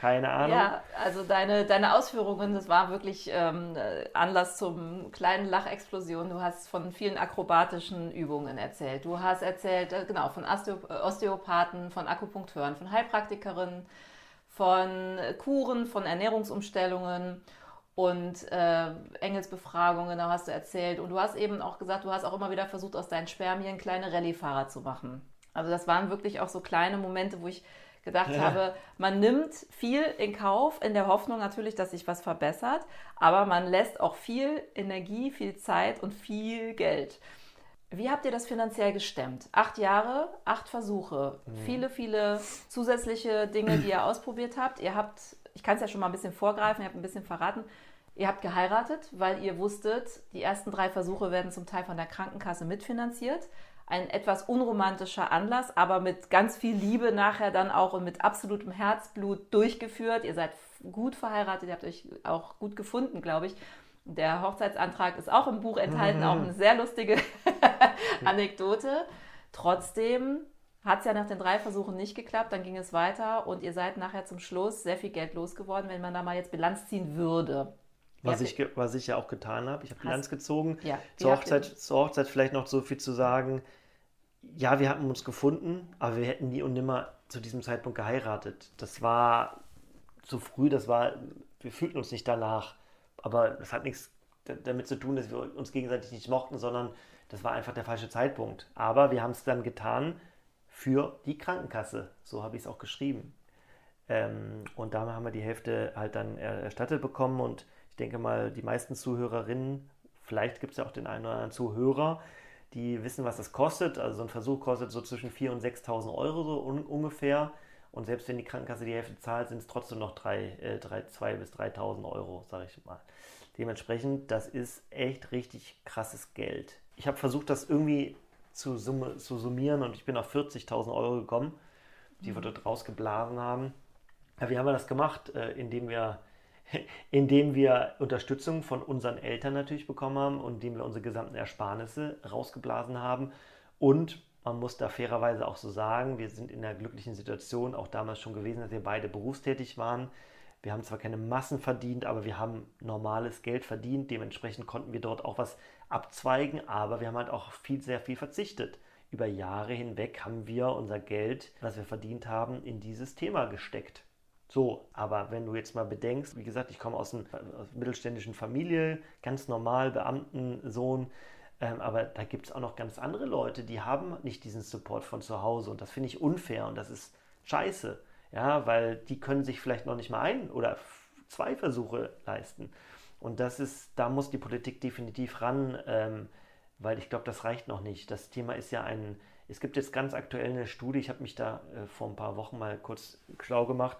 Speaker 2: Keine Ahnung.
Speaker 1: Ja, also deine, deine Ausführungen, das war wirklich ähm, Anlass zum kleinen Lachexplosion. Du hast von vielen akrobatischen Übungen erzählt. Du hast erzählt, äh, genau, von Osteo Osteopathen, von Akupunkteuren, von Heilpraktikerinnen, von Kuren, von Ernährungsumstellungen und äh, Engelsbefragungen, da hast du erzählt. Und du hast eben auch gesagt, du hast auch immer wieder versucht, aus deinen Spermien kleine Rallyefahrer zu machen. Also das waren wirklich auch so kleine Momente, wo ich gedacht ja. habe, man nimmt viel in Kauf, in der Hoffnung natürlich, dass sich was verbessert, aber man lässt auch viel Energie, viel Zeit und viel Geld. Wie habt ihr das finanziell gestemmt? Acht Jahre, acht Versuche, mhm. viele, viele zusätzliche Dinge, die ihr ausprobiert habt. Ihr habt, ich kann es ja schon mal ein bisschen vorgreifen, ihr habt ein bisschen verraten, ihr habt geheiratet, weil ihr wusstet, die ersten drei Versuche werden zum Teil von der Krankenkasse mitfinanziert ein etwas unromantischer Anlass, aber mit ganz viel Liebe nachher dann auch und mit absolutem Herzblut durchgeführt. Ihr seid gut verheiratet, ihr habt euch auch gut gefunden, glaube ich. Der Hochzeitsantrag ist auch im Buch enthalten, mhm. auch eine sehr lustige Anekdote. Trotzdem hat es ja nach den drei Versuchen nicht geklappt, dann ging es weiter und ihr seid nachher zum Schluss sehr viel Geld losgeworden, wenn man da mal jetzt Bilanz ziehen würde.
Speaker 2: Was, ja, ich, was ich ja auch getan habe. Ich habe Bilanz gezogen. Ja, zur, Hochzeit, zur Hochzeit vielleicht noch so viel zu sagen ja, wir hatten uns gefunden, aber wir hätten nie und nimmer zu diesem Zeitpunkt geheiratet. Das war zu früh, das war, wir fühlten uns nicht danach. Aber das hat nichts damit zu tun, dass wir uns gegenseitig nicht mochten, sondern das war einfach der falsche Zeitpunkt. Aber wir haben es dann getan für die Krankenkasse. So habe ich es auch geschrieben. Ähm, und da haben wir die Hälfte halt dann erstattet bekommen. Und ich denke mal, die meisten Zuhörerinnen, vielleicht gibt es ja auch den einen oder anderen Zuhörer, die wissen, was das kostet. Also so ein Versuch kostet so zwischen 4.000 und 6.000 Euro so un ungefähr. Und selbst wenn die Krankenkasse die Hälfte zahlt, sind es trotzdem noch 2.000 äh, bis 3.000 Euro, sage ich mal. Dementsprechend, das ist echt richtig krasses Geld. Ich habe versucht, das irgendwie zu, summe, zu summieren und ich bin auf 40.000 Euro gekommen, die mhm. wir dort rausgeblasen haben. Wie haben wir das gemacht? Äh, indem wir indem wir Unterstützung von unseren Eltern natürlich bekommen haben und indem wir unsere gesamten Ersparnisse rausgeblasen haben. Und man muss da fairerweise auch so sagen, wir sind in der glücklichen Situation auch damals schon gewesen, dass wir beide berufstätig waren. Wir haben zwar keine Massen verdient, aber wir haben normales Geld verdient. Dementsprechend konnten wir dort auch was abzweigen, aber wir haben halt auch viel, sehr viel verzichtet. Über Jahre hinweg haben wir unser Geld, was wir verdient haben, in dieses Thema gesteckt. So, aber wenn du jetzt mal bedenkst, wie gesagt, ich komme aus einer, mittelständischen Familie, ganz normal, Beamtensohn, ähm, aber da gibt es auch noch ganz andere Leute, die haben nicht diesen Support von zu Hause und das finde ich unfair und das ist scheiße, ja, weil die können sich vielleicht noch nicht mal ein oder zwei Versuche leisten. Und das ist, da muss die Politik definitiv ran, ähm, weil ich glaube, das reicht noch nicht. Das Thema ist ja ein, es gibt jetzt ganz aktuell eine Studie, ich habe mich da äh, vor ein paar Wochen mal kurz schlau gemacht,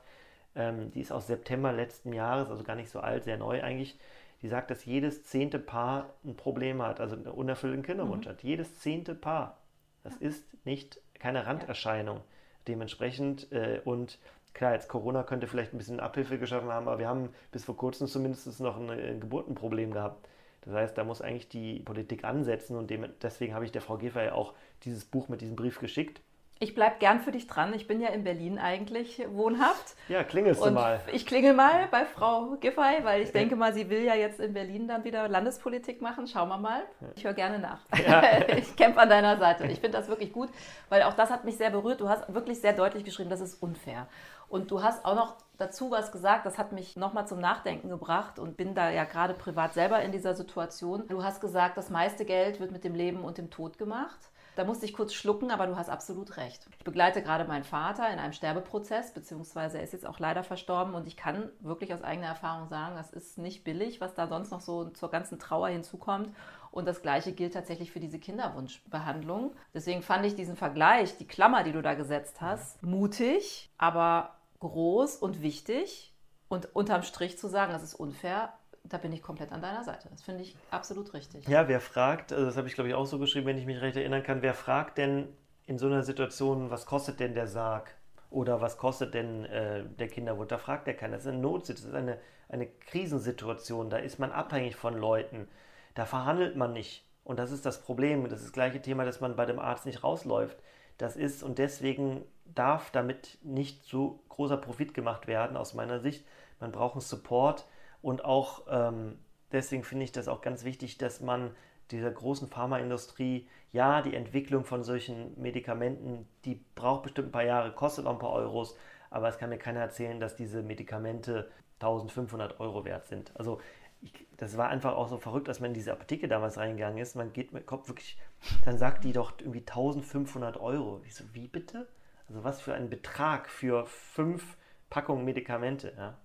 Speaker 2: ähm, die ist aus September letzten Jahres, also gar nicht so alt, sehr neu eigentlich. Die sagt, dass jedes zehnte Paar ein Problem hat, also einen unerfüllten Kinderwunsch mhm. hat. Jedes zehnte Paar. Das ja. ist nicht keine Randerscheinung. Ja. Dementsprechend äh, und klar, jetzt Corona könnte vielleicht ein bisschen Abhilfe geschaffen haben, aber wir haben bis vor kurzem zumindest noch ein, ein Geburtenproblem gehabt. Das heißt, da muss eigentlich die Politik ansetzen und dem, deswegen habe ich der Frau Gefer ja auch dieses Buch mit diesem Brief geschickt
Speaker 1: ich bleibe gern für dich dran. Ich bin ja in Berlin eigentlich wohnhaft.
Speaker 2: Ja, klingelst du mal.
Speaker 1: Ich klingel mal bei Frau Giffey, weil ich denke mal, sie will ja jetzt in Berlin dann wieder Landespolitik machen. Schauen wir mal. Ich höre gerne nach. Ja. ich kämpfe an deiner Seite. Ich finde das wirklich gut, weil auch das hat mich sehr berührt. Du hast wirklich sehr deutlich geschrieben, das ist unfair. Und du hast auch noch dazu was gesagt, das hat mich nochmal zum Nachdenken gebracht und bin da ja gerade privat selber in dieser Situation. Du hast gesagt, das meiste Geld wird mit dem Leben und dem Tod gemacht. Da musste ich kurz schlucken, aber du hast absolut recht. Ich begleite gerade meinen Vater in einem Sterbeprozess, beziehungsweise er ist jetzt auch leider verstorben und ich kann wirklich aus eigener Erfahrung sagen, das ist nicht billig, was da sonst noch so zur ganzen Trauer hinzukommt. Und das Gleiche gilt tatsächlich für diese Kinderwunschbehandlung. Deswegen fand ich diesen Vergleich, die Klammer, die du da gesetzt hast, mutig, aber groß und wichtig. Und unterm Strich zu sagen, das ist unfair, da bin ich komplett an deiner Seite. Das finde ich absolut richtig.
Speaker 2: Ja, wer fragt, also das habe ich glaube ich auch so geschrieben, wenn ich mich recht erinnern kann, wer fragt denn in so einer Situation, was kostet denn der Sarg? Oder was kostet denn äh, der Kinderwunsch? Da fragt der keiner. Das ist eine Notsituation, das ist eine, eine Krisensituation. Da ist man abhängig von Leuten. Da verhandelt man nicht. Und das ist das Problem. Das ist das gleiche Thema, dass man bei dem Arzt nicht rausläuft. Das ist und deswegen darf damit nicht so großer Profit gemacht werden, aus meiner Sicht. Man braucht einen Support und auch ähm, deswegen finde ich das auch ganz wichtig, dass man dieser großen Pharmaindustrie, ja, die Entwicklung von solchen Medikamenten, die braucht bestimmt ein paar Jahre, kostet auch ein paar Euros, aber es kann mir keiner erzählen, dass diese Medikamente 1500 Euro wert sind. Also ich, das war einfach auch so verrückt, als man in diese Apotheke damals reingegangen ist. Man geht mit Kopf wirklich, dann sagt die doch irgendwie 1500 Euro. Ich so, wie bitte? Also was für ein Betrag für fünf Packungen Medikamente. Ja,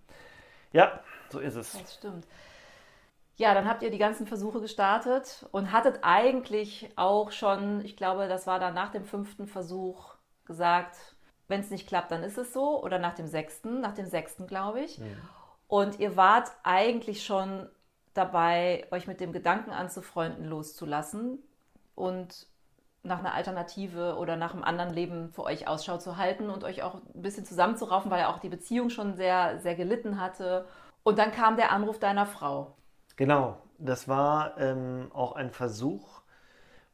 Speaker 2: ja so ist es.
Speaker 1: Das stimmt. Ja, dann habt ihr die ganzen Versuche gestartet und hattet eigentlich auch schon, ich glaube, das war dann nach dem fünften Versuch gesagt, wenn es nicht klappt, dann ist es so. Oder nach dem sechsten, nach dem sechsten, glaube ich. Ja. Und ihr wart eigentlich schon dabei, euch mit dem Gedanken anzufreunden, loszulassen und nach einer Alternative oder nach einem anderen Leben für euch Ausschau zu halten und euch auch ein bisschen zusammenzuraufen, weil ja auch die Beziehung schon sehr, sehr gelitten hatte. Und dann kam der Anruf deiner Frau.
Speaker 2: Genau, das war ähm, auch ein Versuch,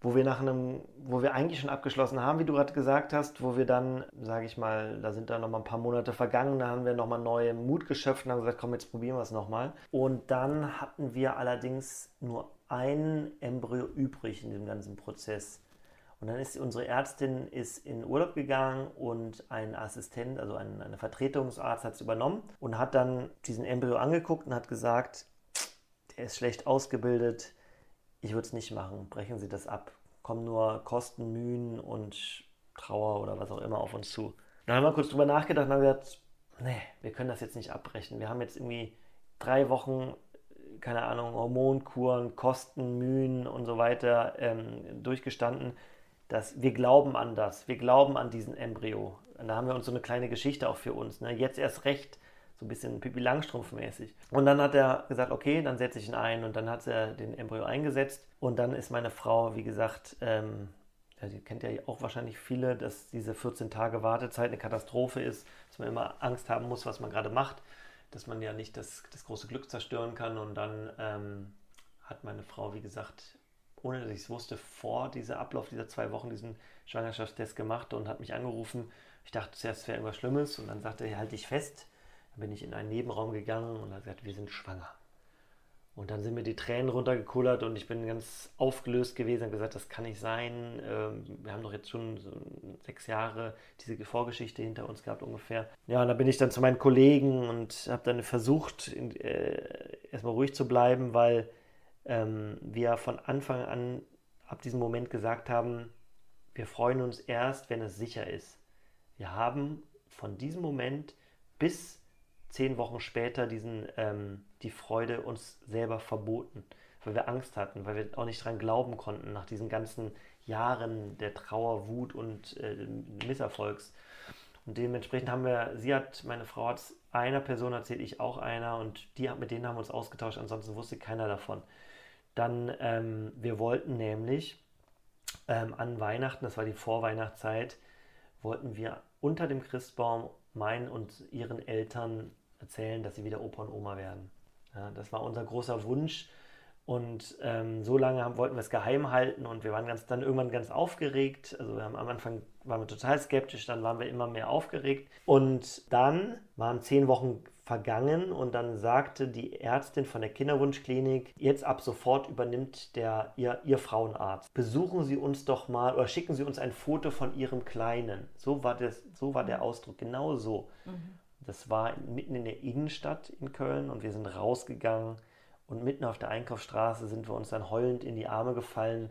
Speaker 2: wo wir nach einem, wo wir eigentlich schon abgeschlossen haben, wie du gerade gesagt hast, wo wir dann, sage ich mal, da sind dann noch mal ein paar Monate vergangen, da haben wir noch mal neue Mut geschöpft und haben gesagt, komm, jetzt probieren wir es noch mal. Und dann hatten wir allerdings nur ein Embryo übrig in dem ganzen Prozess. Und dann ist unsere Ärztin ist in Urlaub gegangen und ein Assistent, also ein, ein Vertretungsarzt hat es übernommen und hat dann diesen Embryo angeguckt und hat gesagt, der ist schlecht ausgebildet, ich würde es nicht machen, brechen Sie das ab. Kommen nur Kosten, Mühen und Trauer oder was auch immer auf uns zu. Dann haben wir kurz drüber nachgedacht und haben gesagt, nee, wir können das jetzt nicht abbrechen. Wir haben jetzt irgendwie drei Wochen, keine Ahnung, Hormonkuren, Kosten, Mühen und so weiter ähm, durchgestanden. Dass wir glauben an das, wir glauben an diesen Embryo. Und da haben wir uns so eine kleine Geschichte auch für uns. Ne? Jetzt erst recht so ein bisschen Pipi Langstrumpf-mäßig. Und dann hat er gesagt, okay, dann setze ich ihn ein und dann hat er den Embryo eingesetzt und dann ist meine Frau, wie gesagt, ähm, ja, sie kennt ja auch wahrscheinlich viele, dass diese 14 Tage Wartezeit eine Katastrophe ist, dass man immer Angst haben muss, was man gerade macht, dass man ja nicht das, das große Glück zerstören kann und dann ähm, hat meine Frau, wie gesagt, ohne dass ich es wusste, vor dieser Ablauf dieser zwei Wochen diesen Schwangerschaftstest gemacht und hat mich angerufen. Ich dachte zuerst, es wäre irgendwas Schlimmes und dann sagte er, halt dich fest. Dann bin ich in einen Nebenraum gegangen und hat gesagt, wir sind schwanger. Und dann sind mir die Tränen runtergekullert und ich bin ganz aufgelöst gewesen und gesagt, das kann nicht sein. Ähm, wir haben doch jetzt schon so sechs Jahre diese Vorgeschichte hinter uns gehabt ungefähr. Ja, und dann bin ich dann zu meinen Kollegen und habe dann versucht, äh, erstmal ruhig zu bleiben, weil ähm, wir von Anfang an ab diesem Moment gesagt haben, wir freuen uns erst, wenn es sicher ist. Wir haben von diesem Moment bis zehn Wochen später diesen, ähm, die Freude uns selber verboten, weil wir Angst hatten, weil wir auch nicht dran glauben konnten nach diesen ganzen Jahren der Trauer, Wut und äh, Misserfolgs. Und dementsprechend haben wir, sie hat, meine Frau hat es einer Person erzählt, ich auch einer und die, mit denen haben wir uns ausgetauscht, ansonsten wusste keiner davon. Dann, ähm, wir wollten nämlich ähm, an Weihnachten, das war die Vorweihnachtszeit, wollten wir unter dem Christbaum meinen und ihren Eltern erzählen, dass sie wieder Opa und Oma werden. Ja, das war unser großer Wunsch. Und ähm, so lange haben, wollten wir es geheim halten und wir waren ganz, dann irgendwann ganz aufgeregt. Also haben, am Anfang waren wir total skeptisch, dann waren wir immer mehr aufgeregt. Und dann waren zehn Wochen vergangen und dann sagte die Ärztin von der Kinderwunschklinik, jetzt ab sofort übernimmt der, ihr, ihr Frauenarzt. Besuchen Sie uns doch mal oder schicken Sie uns ein Foto von Ihrem Kleinen. So war, das, so war der Ausdruck, genau so. Mhm. Das war mitten in der Innenstadt in Köln und wir sind rausgegangen und mitten auf der Einkaufsstraße sind wir uns dann heulend in die Arme gefallen,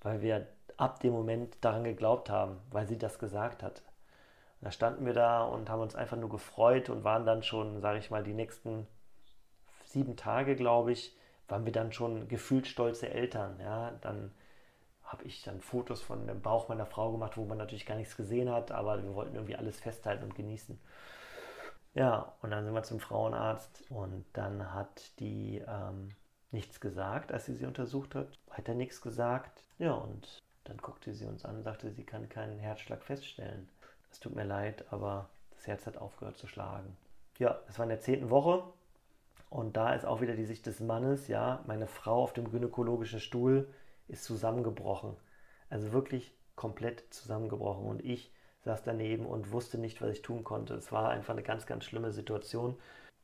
Speaker 2: weil wir ab dem Moment daran geglaubt haben, weil sie das gesagt hat. Da standen wir da und haben uns einfach nur gefreut und waren dann schon, sage ich mal, die nächsten sieben Tage, glaube ich, waren wir dann schon gefühlt stolze Eltern. Ja, dann habe ich dann Fotos von dem Bauch meiner Frau gemacht, wo man natürlich gar nichts gesehen hat, aber wir wollten irgendwie alles festhalten und genießen. Ja, und dann sind wir zum Frauenarzt und dann hat die ähm, nichts gesagt, als sie sie untersucht hat. Weiter nichts gesagt. Ja, und dann guckte sie uns an und sagte, sie kann keinen Herzschlag feststellen. Es tut mir leid, aber das Herz hat aufgehört zu schlagen. Ja, es war in der zehnten Woche und da ist auch wieder die Sicht des Mannes. Ja, meine Frau auf dem gynäkologischen Stuhl ist zusammengebrochen. Also wirklich komplett zusammengebrochen und ich saß daneben und wusste nicht, was ich tun konnte. Es war einfach eine ganz, ganz schlimme Situation.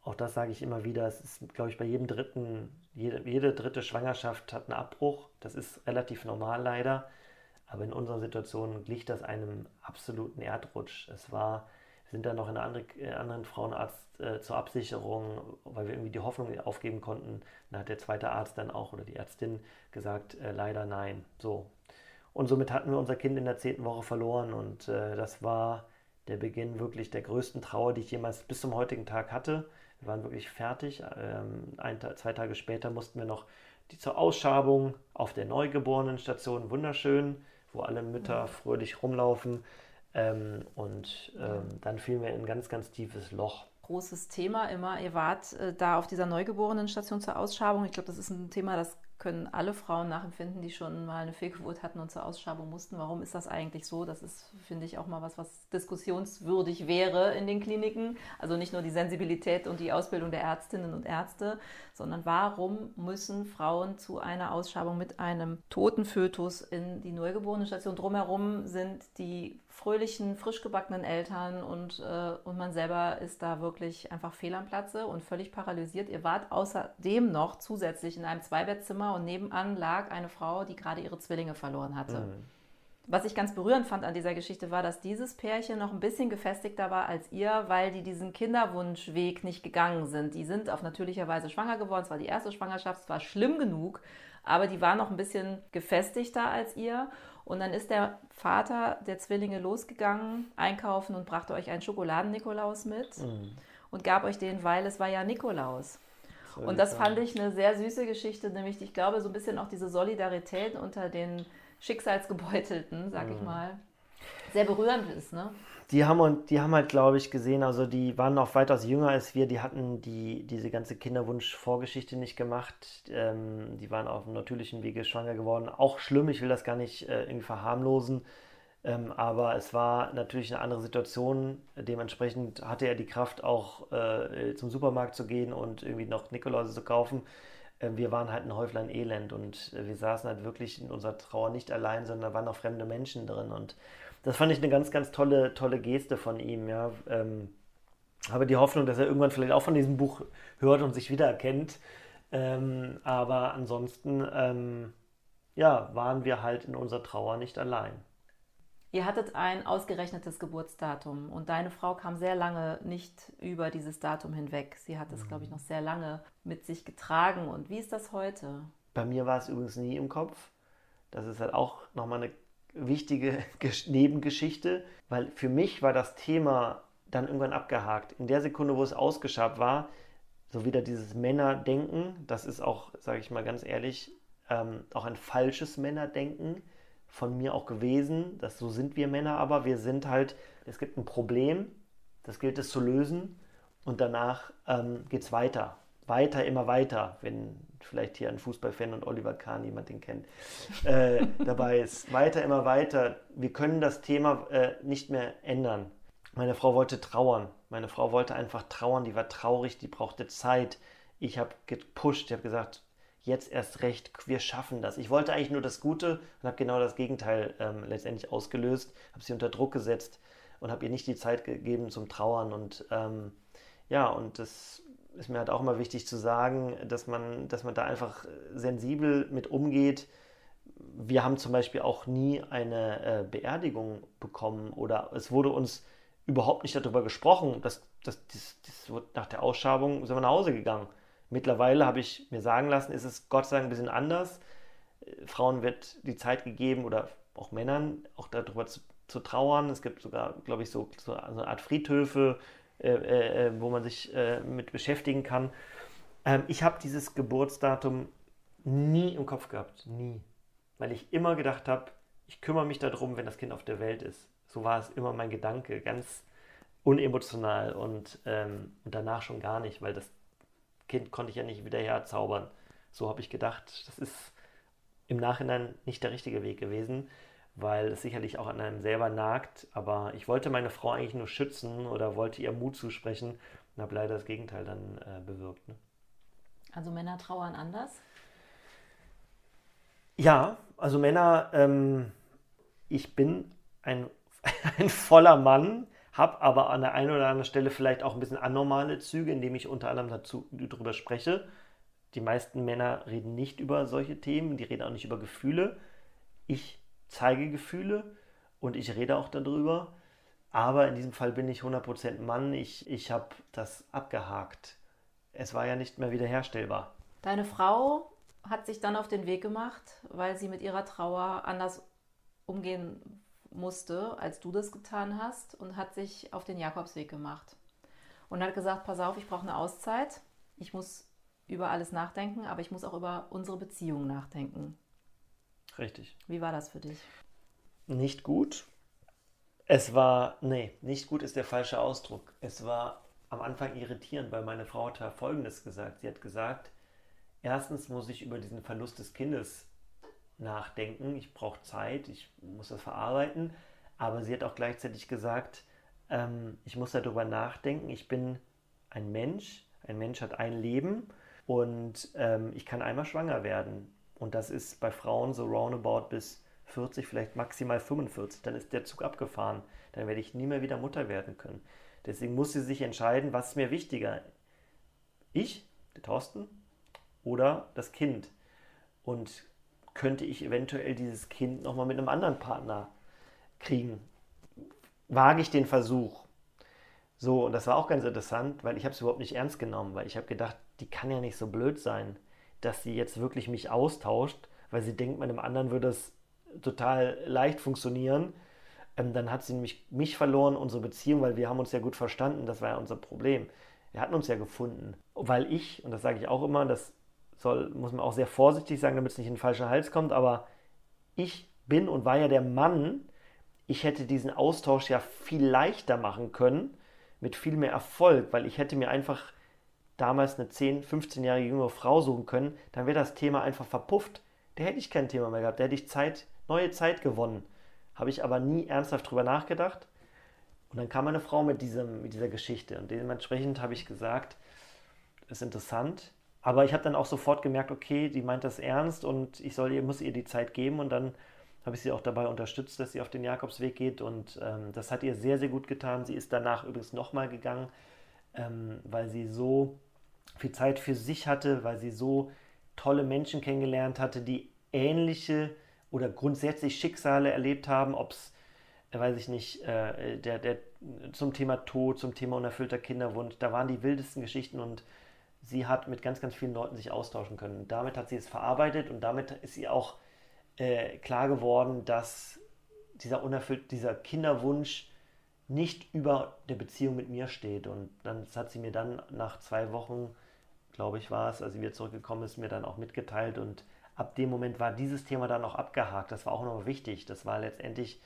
Speaker 2: Auch das sage ich immer wieder. Es ist, glaube ich, bei jedem dritten, jede, jede dritte Schwangerschaft hat einen Abbruch. Das ist relativ normal leider. Aber in unserer Situation glich das einem absoluten Erdrutsch. Es war, wir sind dann noch in einem andere, äh, anderen Frauenarzt äh, zur Absicherung, weil wir irgendwie die Hoffnung aufgeben konnten. Dann hat der zweite Arzt dann auch oder die Ärztin gesagt, äh, leider nein. So, und somit hatten wir unser Kind in der zehnten Woche verloren und äh, das war der Beginn wirklich der größten Trauer, die ich jemals bis zum heutigen Tag hatte. Wir waren wirklich fertig. Ähm, ein, zwei Tage später mussten wir noch die zur Ausschabung auf der Neugeborenenstation, wunderschön, wo alle Mütter mhm. fröhlich rumlaufen. Ähm, und ähm, dann fielen wir in ein ganz, ganz tiefes Loch
Speaker 1: großes Thema immer. Ihr wart äh, da auf dieser Neugeborenen-Station zur Ausschabung. Ich glaube, das ist ein Thema, das können alle Frauen nachempfinden, die schon mal eine Fehlgeburt hatten und zur Ausschabung mussten. Warum ist das eigentlich so? Das ist, finde ich, auch mal was, was diskussionswürdig wäre in den Kliniken. Also nicht nur die Sensibilität und die Ausbildung der Ärztinnen und Ärzte, sondern warum müssen Frauen zu einer Ausschabung mit einem toten Fötus in die Neugeborenenstation? Drumherum sind die fröhlichen, frisch gebackenen Eltern und, äh, und man selber ist da wirklich einfach fehl am Platze und völlig paralysiert. Ihr wart außerdem noch zusätzlich in einem Zweibettzimmer und nebenan lag eine Frau, die gerade ihre Zwillinge verloren hatte. Mhm. Was ich ganz berührend fand an dieser Geschichte war, dass dieses Pärchen noch ein bisschen gefestigter war als ihr, weil die diesen Kinderwunschweg nicht gegangen sind. Die sind auf natürlicher Weise schwanger geworden. Es war die erste Schwangerschaft, es war schlimm genug, aber die war noch ein bisschen gefestigter als ihr. Und dann ist der Vater der Zwillinge losgegangen, einkaufen und brachte euch einen Schokoladen-Nikolaus mit mhm. und gab euch den, weil es war ja Nikolaus. Und das fand ich eine sehr süße Geschichte, nämlich ich glaube so ein bisschen auch diese Solidarität unter den Schicksalsgebeutelten, sag mhm. ich mal, sehr berührend ist, ne?
Speaker 2: die haben, die haben halt, glaube ich, gesehen, also die waren noch weitaus jünger als wir, die hatten die, diese ganze Kinderwunsch-Vorgeschichte nicht gemacht. Ähm, die waren auf dem natürlichen Wege schwanger geworden. Auch schlimm, ich will das gar nicht äh, irgendwie verharmlosen. Ähm, aber es war natürlich eine andere Situation. Dementsprechend hatte er die Kraft, auch äh, zum Supermarkt zu gehen und irgendwie noch Nikoläuse zu kaufen. Äh, wir waren halt ein Häuflein Elend und äh, wir saßen halt wirklich in unserer Trauer nicht allein, sondern da waren noch fremde Menschen drin. Und das fand ich eine ganz, ganz tolle, tolle Geste von ihm. Ja. Ähm, habe die Hoffnung, dass er irgendwann vielleicht auch von diesem Buch hört und sich wiedererkennt. Ähm, aber ansonsten, ähm, ja, waren wir halt in unserer Trauer nicht allein.
Speaker 1: Ihr hattet ein ausgerechnetes Geburtsdatum und deine Frau kam sehr lange nicht über dieses Datum hinweg. Sie hat es, mhm. glaube ich, noch sehr lange mit sich getragen. Und wie ist das heute?
Speaker 2: Bei mir war es übrigens nie im Kopf. Das ist halt auch nochmal eine wichtige Nebengeschichte, weil für mich war das Thema dann irgendwann abgehakt. In der Sekunde, wo es ausgeschabt war, so wieder dieses Männerdenken, das ist auch, sage ich mal ganz ehrlich, ähm, auch ein falsches Männerdenken von mir auch gewesen. Das, so sind wir Männer, aber wir sind halt, es gibt ein Problem, das gilt es zu lösen und danach ähm, geht es weiter. Weiter, immer weiter, wenn vielleicht hier ein Fußballfan und Oliver Kahn, jemand den kennt, äh, dabei ist. Weiter, immer weiter. Wir können das Thema äh, nicht mehr ändern. Meine Frau wollte trauern. Meine Frau wollte einfach trauern. Die war traurig, die brauchte Zeit. Ich habe gepusht, ich habe gesagt, jetzt erst recht, wir schaffen das. Ich wollte eigentlich nur das Gute und habe genau das Gegenteil ähm, letztendlich ausgelöst, habe sie unter Druck gesetzt und habe ihr nicht die Zeit gegeben zum Trauern. Und ähm, ja, und das ist mir halt auch immer wichtig zu sagen, dass man, dass man da einfach sensibel mit umgeht. Wir haben zum Beispiel auch nie eine äh, Beerdigung bekommen oder es wurde uns überhaupt nicht darüber gesprochen. Dass, dass, das, das wird nach der Ausschabung sind wir nach Hause gegangen. Mittlerweile habe ich mir sagen lassen, ist es Gott sei Dank ein bisschen anders. Frauen wird die Zeit gegeben oder auch Männern auch darüber zu, zu trauern. Es gibt sogar, glaube ich, so, so eine Art Friedhöfe, äh, äh, äh, wo man sich äh, mit beschäftigen kann. Ähm, ich habe dieses Geburtsdatum nie im Kopf gehabt, nie. Weil ich immer gedacht habe, ich kümmere mich darum, wenn das Kind auf der Welt ist. So war es immer mein Gedanke, ganz unemotional und, ähm, und danach schon gar nicht, weil das Kind konnte ich ja nicht wieder herzaubern. So habe ich gedacht, das ist im Nachhinein nicht der richtige Weg gewesen weil es sicherlich auch an einem selber nagt. Aber ich wollte meine Frau eigentlich nur schützen oder wollte ihr Mut zusprechen und habe leider das Gegenteil dann äh, bewirkt. Ne?
Speaker 1: Also Männer trauern anders?
Speaker 2: Ja, also Männer, ähm, ich bin ein, ein voller Mann, habe aber an der einen oder anderen Stelle vielleicht auch ein bisschen anormale Züge, indem ich unter anderem dazu, darüber spreche. Die meisten Männer reden nicht über solche Themen, die reden auch nicht über Gefühle. Ich zeige Gefühle und ich rede auch darüber. Aber in diesem Fall bin ich 100% Mann. Ich, ich habe das abgehakt. Es war ja nicht mehr wiederherstellbar.
Speaker 1: Deine Frau hat sich dann auf den Weg gemacht, weil sie mit ihrer Trauer anders umgehen musste, als du das getan hast und hat sich auf den Jakobsweg gemacht und hat gesagt, pass auf, ich brauche eine Auszeit, ich muss über alles nachdenken, aber ich muss auch über unsere Beziehung nachdenken.
Speaker 2: Richtig.
Speaker 1: Wie war das für dich?
Speaker 2: Nicht gut. Es war, nee, nicht gut ist der falsche Ausdruck. Es war am Anfang irritierend, weil meine Frau hat Folgendes gesagt. Sie hat gesagt, erstens muss ich über diesen Verlust des Kindes nachdenken. Ich brauche Zeit, ich muss das verarbeiten. Aber sie hat auch gleichzeitig gesagt, ähm, ich muss darüber nachdenken. Ich bin ein Mensch. Ein Mensch hat ein Leben und ähm, ich kann einmal schwanger werden. Und das ist bei Frauen so roundabout bis 40, vielleicht maximal 45. Dann ist der Zug abgefahren. Dann werde ich nie mehr wieder Mutter werden können. Deswegen muss sie sich entscheiden, was ist mir wichtiger. Ich, der Thorsten, oder das Kind. Und könnte ich eventuell dieses Kind nochmal mit einem anderen Partner kriegen? Wage ich den Versuch? So, und das war auch ganz interessant, weil ich habe es überhaupt nicht ernst genommen, weil ich habe gedacht, die kann ja nicht so blöd sein, dass sie jetzt wirklich mich austauscht, weil sie denkt, mit einem anderen würde es total leicht funktionieren. Ähm, dann hat sie nämlich mich verloren, unsere Beziehung, weil wir haben uns ja gut verstanden, das war ja unser Problem. Wir hatten uns ja gefunden, weil ich, und das sage ich auch immer, das soll, muss man auch sehr vorsichtig sagen, damit es nicht in den falschen Hals kommt, aber ich bin und war ja der Mann, ich hätte diesen Austausch ja viel leichter machen können, mit viel mehr Erfolg, weil ich hätte mir einfach damals eine 10, 15-jährige jüngere Frau suchen können, dann wäre das Thema einfach verpufft. Da hätte ich kein Thema mehr gehabt, da hätte ich Zeit, neue Zeit gewonnen. Habe ich aber nie ernsthaft drüber nachgedacht. Und dann kam meine Frau mit, diesem, mit dieser Geschichte und dementsprechend habe ich gesagt, ist interessant. Aber ich habe dann auch sofort gemerkt, okay, die meint das ernst und ich soll ihr, muss ihr die Zeit geben und dann habe ich sie auch dabei unterstützt, dass sie auf den Jakobsweg geht und ähm, das hat ihr sehr, sehr gut getan. Sie ist danach übrigens nochmal gegangen, ähm, weil sie so viel Zeit für sich hatte, weil sie so tolle Menschen kennengelernt hatte, die ähnliche oder grundsätzlich Schicksale erlebt haben, ob es, äh, weiß ich nicht, äh, der, der, zum Thema Tod, zum Thema unerfüllter Kinderwunsch, da waren die wildesten Geschichten und sie hat mit ganz, ganz vielen Leuten sich austauschen können. Damit hat sie es verarbeitet und damit ist sie auch äh, klar geworden, dass dieser unerfüllt, dieser Kinderwunsch nicht über der Beziehung mit mir steht. Und dann hat sie mir dann nach zwei Wochen, glaube ich, war es, als sie wieder zurückgekommen ist, mir dann auch mitgeteilt. Und ab dem Moment war dieses Thema dann auch abgehakt. Das war auch noch wichtig. Das war letztendlich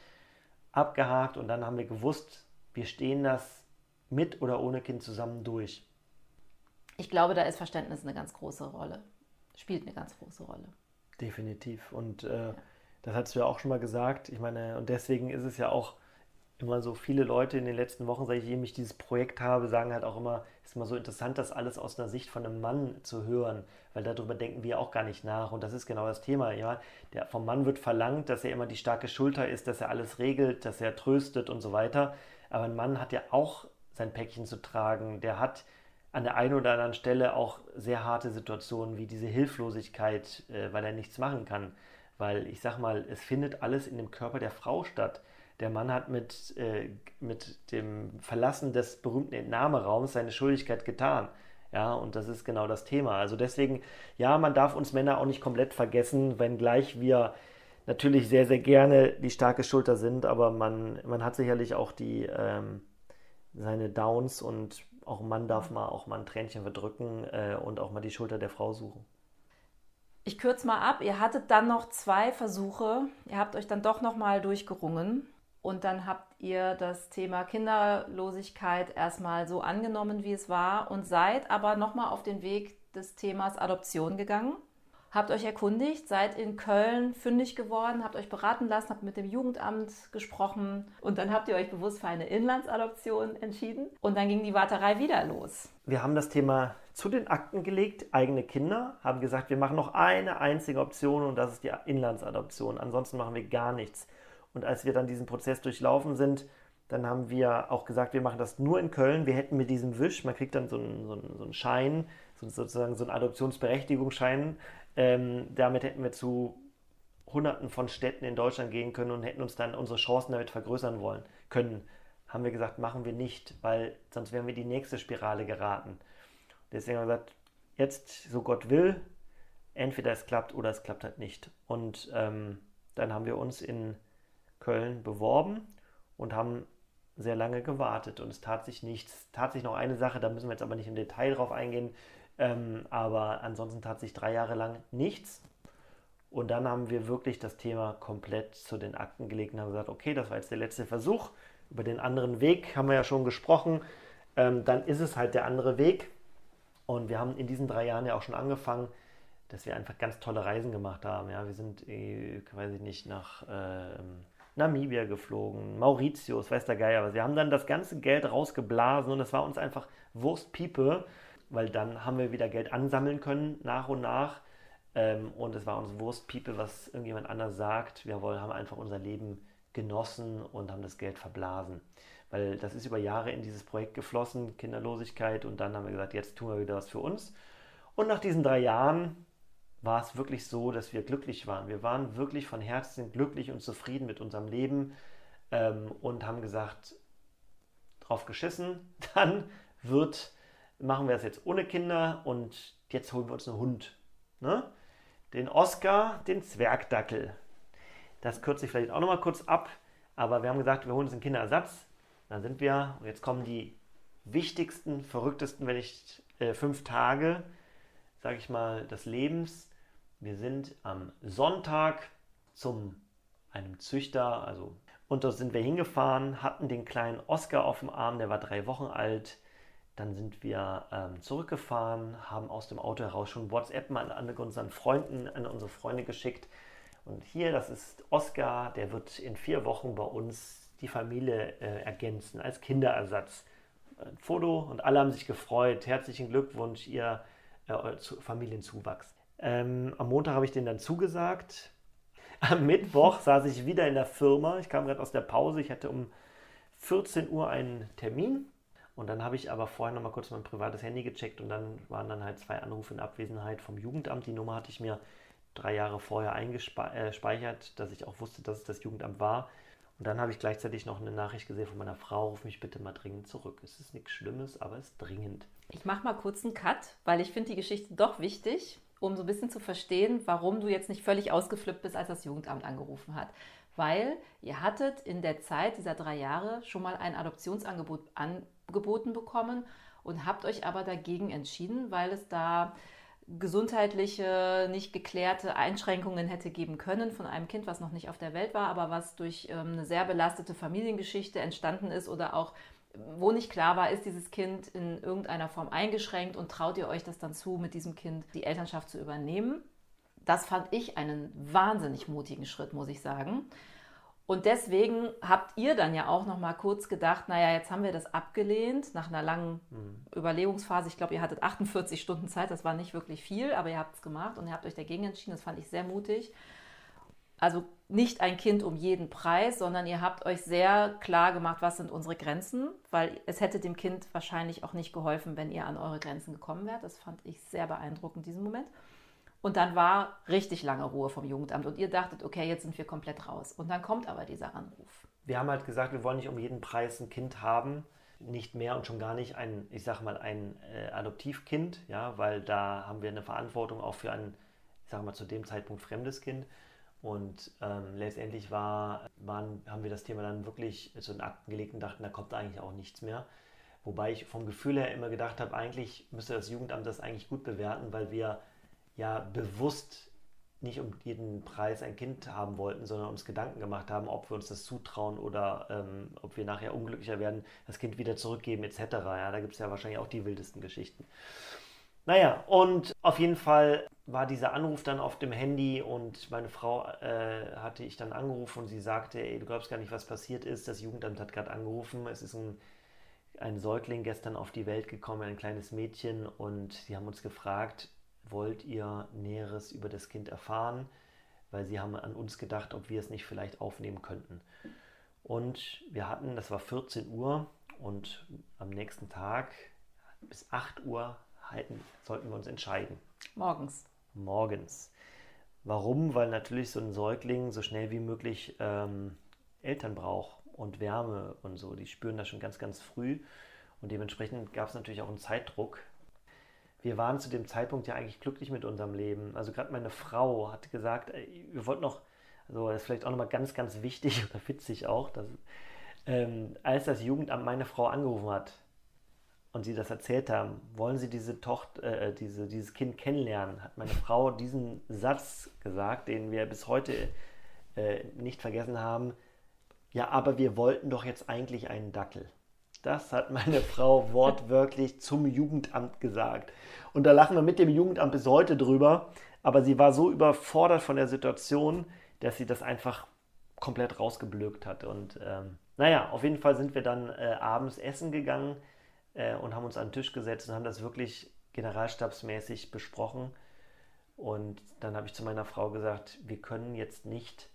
Speaker 2: abgehakt und dann haben wir gewusst, wir stehen das mit oder ohne Kind zusammen durch.
Speaker 1: Ich glaube, da ist Verständnis eine ganz große Rolle. Spielt eine ganz große Rolle.
Speaker 2: Definitiv. Und äh, ja. das hast du ja auch schon mal gesagt. Ich meine, und deswegen ist es ja auch immer so viele Leute in den letzten Wochen, seitdem ich dieses Projekt habe, sagen halt auch immer, es ist immer so interessant, das alles aus einer Sicht von einem Mann zu hören, weil darüber denken wir auch gar nicht nach. Und das ist genau das Thema. Ja? Der, vom Mann wird verlangt, dass er immer die starke Schulter ist, dass er alles regelt, dass er tröstet und so weiter. Aber ein Mann hat ja auch sein Päckchen zu tragen. Der hat an der einen oder anderen Stelle auch sehr harte Situationen wie diese Hilflosigkeit, äh, weil er nichts machen kann. Weil ich sag mal, es findet alles in dem Körper der Frau statt. Der Mann hat mit, äh, mit dem Verlassen des berühmten Entnahmeraums seine Schuldigkeit getan. Ja, und das ist genau das Thema. Also deswegen, ja, man darf uns Männer auch nicht komplett vergessen, wenngleich wir natürlich sehr, sehr gerne die starke Schulter sind, aber man, man hat sicherlich auch die, ähm, seine Downs und auch ein Mann darf mal auch mal ein Tränchen verdrücken äh, und auch mal die Schulter der Frau suchen.
Speaker 1: Ich kürze mal ab. Ihr hattet dann noch zwei Versuche. Ihr habt euch dann doch noch mal durchgerungen. Und dann habt ihr das Thema Kinderlosigkeit erstmal so angenommen, wie es war und seid aber nochmal auf den Weg des Themas Adoption gegangen. Habt euch erkundigt, seid in Köln fündig geworden, habt euch beraten lassen, habt mit dem Jugendamt gesprochen und dann habt ihr euch bewusst für eine Inlandsadoption entschieden und dann ging die Warterei wieder los.
Speaker 2: Wir haben das Thema zu den Akten gelegt, eigene Kinder, haben gesagt, wir machen noch eine einzige Option und das ist die Inlandsadoption. Ansonsten machen wir gar nichts. Und als wir dann diesen Prozess durchlaufen sind, dann haben wir auch gesagt, wir machen das nur in Köln. Wir hätten mit diesem Wisch, man kriegt dann so einen, so einen, so einen Schein, sozusagen so einen Adoptionsberechtigungsschein. Ähm, damit hätten wir zu Hunderten von Städten in Deutschland gehen können und hätten uns dann unsere Chancen damit vergrößern wollen können. Haben wir gesagt, machen wir nicht, weil sonst wären wir die nächste Spirale geraten. Deswegen haben wir gesagt, jetzt, so Gott will, entweder es klappt oder es klappt halt nicht. Und ähm, dann haben wir uns in Köln beworben und haben sehr lange gewartet und es tat sich nichts. Tat sich noch eine Sache, da müssen wir jetzt aber nicht im Detail drauf eingehen, ähm, aber ansonsten tat sich drei Jahre lang nichts. Und dann haben wir wirklich das Thema komplett zu den Akten gelegt und haben gesagt, okay, das war jetzt der letzte Versuch. Über den anderen Weg haben wir ja schon gesprochen. Ähm, dann ist es halt der andere Weg. Und wir haben in diesen drei Jahren ja auch schon angefangen, dass wir einfach ganz tolle Reisen gemacht haben. Ja, wir sind, äh, weiß ich nicht, nach äh, Namibia geflogen, Mauritius, weiß der Geier was. Wir haben dann das ganze Geld rausgeblasen und es war uns einfach Wurstpiepe, weil dann haben wir wieder Geld ansammeln können, nach und nach. Ähm, und es war uns Wurstpiepe, was irgendjemand anders sagt. Wir wollen, haben einfach unser Leben genossen und haben das Geld verblasen. Weil das ist über Jahre in dieses Projekt geflossen, Kinderlosigkeit. Und dann haben wir gesagt, jetzt tun wir wieder was für uns. Und nach diesen drei Jahren war es wirklich so, dass wir glücklich waren. Wir waren wirklich von Herzen glücklich und zufrieden mit unserem Leben ähm, und haben gesagt, drauf geschissen, dann wird, machen wir es jetzt ohne Kinder und jetzt holen wir uns einen Hund. Ne? Den Oscar, den Zwergdackel. Das kürze ich vielleicht auch nochmal kurz ab, aber wir haben gesagt, wir holen uns einen Kinderersatz. Dann sind wir, und jetzt kommen die wichtigsten, verrücktesten, wenn nicht äh, fünf Tage, sage ich mal, des Lebens. Wir sind am Sonntag zum einem Züchter, also und dort sind wir hingefahren, hatten den kleinen Oscar auf dem Arm, der war drei Wochen alt. Dann sind wir ähm, zurückgefahren, haben aus dem Auto heraus schon WhatsApp an, an unseren Freunden, an unsere Freunde geschickt. Und hier, das ist Oscar, der wird in vier Wochen bei uns die Familie äh, ergänzen als Kinderersatz. Ein Foto und alle haben sich gefreut. Herzlichen Glückwunsch, ihr äh, Familienzuwachs. Ähm, am Montag habe ich den dann zugesagt. Am Mittwoch saß ich wieder in der Firma. Ich kam gerade aus der Pause. Ich hatte um 14 Uhr einen Termin. Und dann habe ich aber vorher noch mal kurz mein privates Handy gecheckt und dann waren dann halt zwei Anrufe in Abwesenheit vom Jugendamt. Die Nummer hatte ich mir drei Jahre vorher eingespeichert, äh, dass ich auch wusste, dass es das Jugendamt war. Und dann habe ich gleichzeitig noch eine Nachricht gesehen von meiner Frau, ruf mich bitte mal dringend zurück. Es ist nichts Schlimmes, aber es ist dringend.
Speaker 1: Ich mache mal kurz einen Cut, weil ich finde die Geschichte doch wichtig um so ein bisschen zu verstehen, warum du jetzt nicht völlig ausgeflippt bist, als das Jugendamt angerufen hat. Weil ihr hattet in der Zeit dieser drei Jahre schon mal ein Adoptionsangebot angeboten bekommen und habt euch aber dagegen entschieden, weil es da gesundheitliche, nicht geklärte Einschränkungen hätte geben können von einem Kind, was noch nicht auf der Welt war, aber was durch ähm, eine sehr belastete Familiengeschichte entstanden ist oder auch wo nicht klar war, ist dieses Kind in irgendeiner Form eingeschränkt und traut ihr euch das dann zu, mit diesem Kind die Elternschaft zu übernehmen? Das fand ich einen wahnsinnig mutigen Schritt, muss ich sagen. Und deswegen habt ihr dann ja auch noch mal kurz gedacht, naja, jetzt haben wir das abgelehnt nach einer langen mhm. Überlegungsphase. Ich glaube, ihr hattet 48 Stunden Zeit, das war nicht wirklich viel, aber ihr habt es gemacht und ihr habt euch dagegen entschieden. Das fand ich sehr mutig. Also nicht ein Kind um jeden Preis, sondern ihr habt euch sehr klar gemacht, was sind unsere Grenzen, weil es hätte dem Kind wahrscheinlich auch nicht geholfen, wenn ihr an eure Grenzen gekommen wärt. Das fand ich sehr beeindruckend, diesen Moment. Und dann war richtig lange Ruhe vom Jugendamt und ihr dachtet, okay, jetzt sind wir komplett raus. Und dann kommt aber dieser Anruf.
Speaker 2: Wir haben halt gesagt, wir wollen nicht um jeden Preis ein Kind haben, nicht mehr und schon gar nicht ein, ich sag mal, ein äh, Adoptivkind, ja, weil da haben wir eine Verantwortung auch für ein, ich sag mal, zu dem Zeitpunkt fremdes Kind. Und ähm, letztendlich war, waren, haben wir das Thema dann wirklich zu den Akten gelegt und dachten, da kommt eigentlich auch nichts mehr. Wobei ich vom Gefühl her immer gedacht habe, eigentlich müsste das Jugendamt das eigentlich gut bewerten, weil wir ja bewusst nicht um jeden Preis ein Kind haben wollten, sondern uns Gedanken gemacht haben, ob wir uns das zutrauen oder ähm, ob wir nachher unglücklicher werden, das Kind wieder zurückgeben etc. Ja, da gibt es ja wahrscheinlich auch die wildesten Geschichten. Naja, und auf jeden Fall war dieser Anruf dann auf dem Handy und meine Frau äh, hatte ich dann angerufen und sie sagte, ey, du glaubst gar nicht, was passiert ist. Das Jugendamt hat gerade angerufen. Es ist ein, ein Säugling gestern auf die Welt gekommen, ein kleines Mädchen und sie haben uns gefragt, wollt ihr Näheres über das Kind erfahren? Weil sie haben an uns gedacht, ob wir es nicht vielleicht aufnehmen könnten. Und wir hatten, das war 14 Uhr und am nächsten Tag bis 8 Uhr halten, sollten wir uns entscheiden.
Speaker 1: Morgens.
Speaker 2: Morgens. Warum? Weil natürlich so ein Säugling so schnell wie möglich ähm, Eltern braucht und Wärme und so. Die spüren das schon ganz, ganz früh. Und dementsprechend gab es natürlich auch einen Zeitdruck. Wir waren zu dem Zeitpunkt ja eigentlich glücklich mit unserem Leben. Also gerade meine Frau hat gesagt, ey, wir wollten noch, so das ist vielleicht auch nochmal ganz, ganz wichtig oder witzig auch, dass ähm, als das Jugendamt meine Frau angerufen hat und sie das erzählt haben, wollen sie diese Tochter, äh, diese, dieses Kind kennenlernen, hat meine Frau diesen Satz gesagt, den wir bis heute äh, nicht vergessen haben. Ja, aber wir wollten doch jetzt eigentlich einen Dackel. Das hat meine Frau wortwörtlich zum Jugendamt gesagt. Und da lachen wir mit dem Jugendamt bis heute drüber. Aber sie war so überfordert von der Situation, dass sie das einfach komplett rausgeblökt hat. Und ähm, naja, auf jeden Fall sind wir dann äh, abends essen gegangen äh, und haben uns an den Tisch gesetzt und haben das wirklich generalstabsmäßig besprochen. Und dann habe ich zu meiner Frau gesagt, wir können jetzt nicht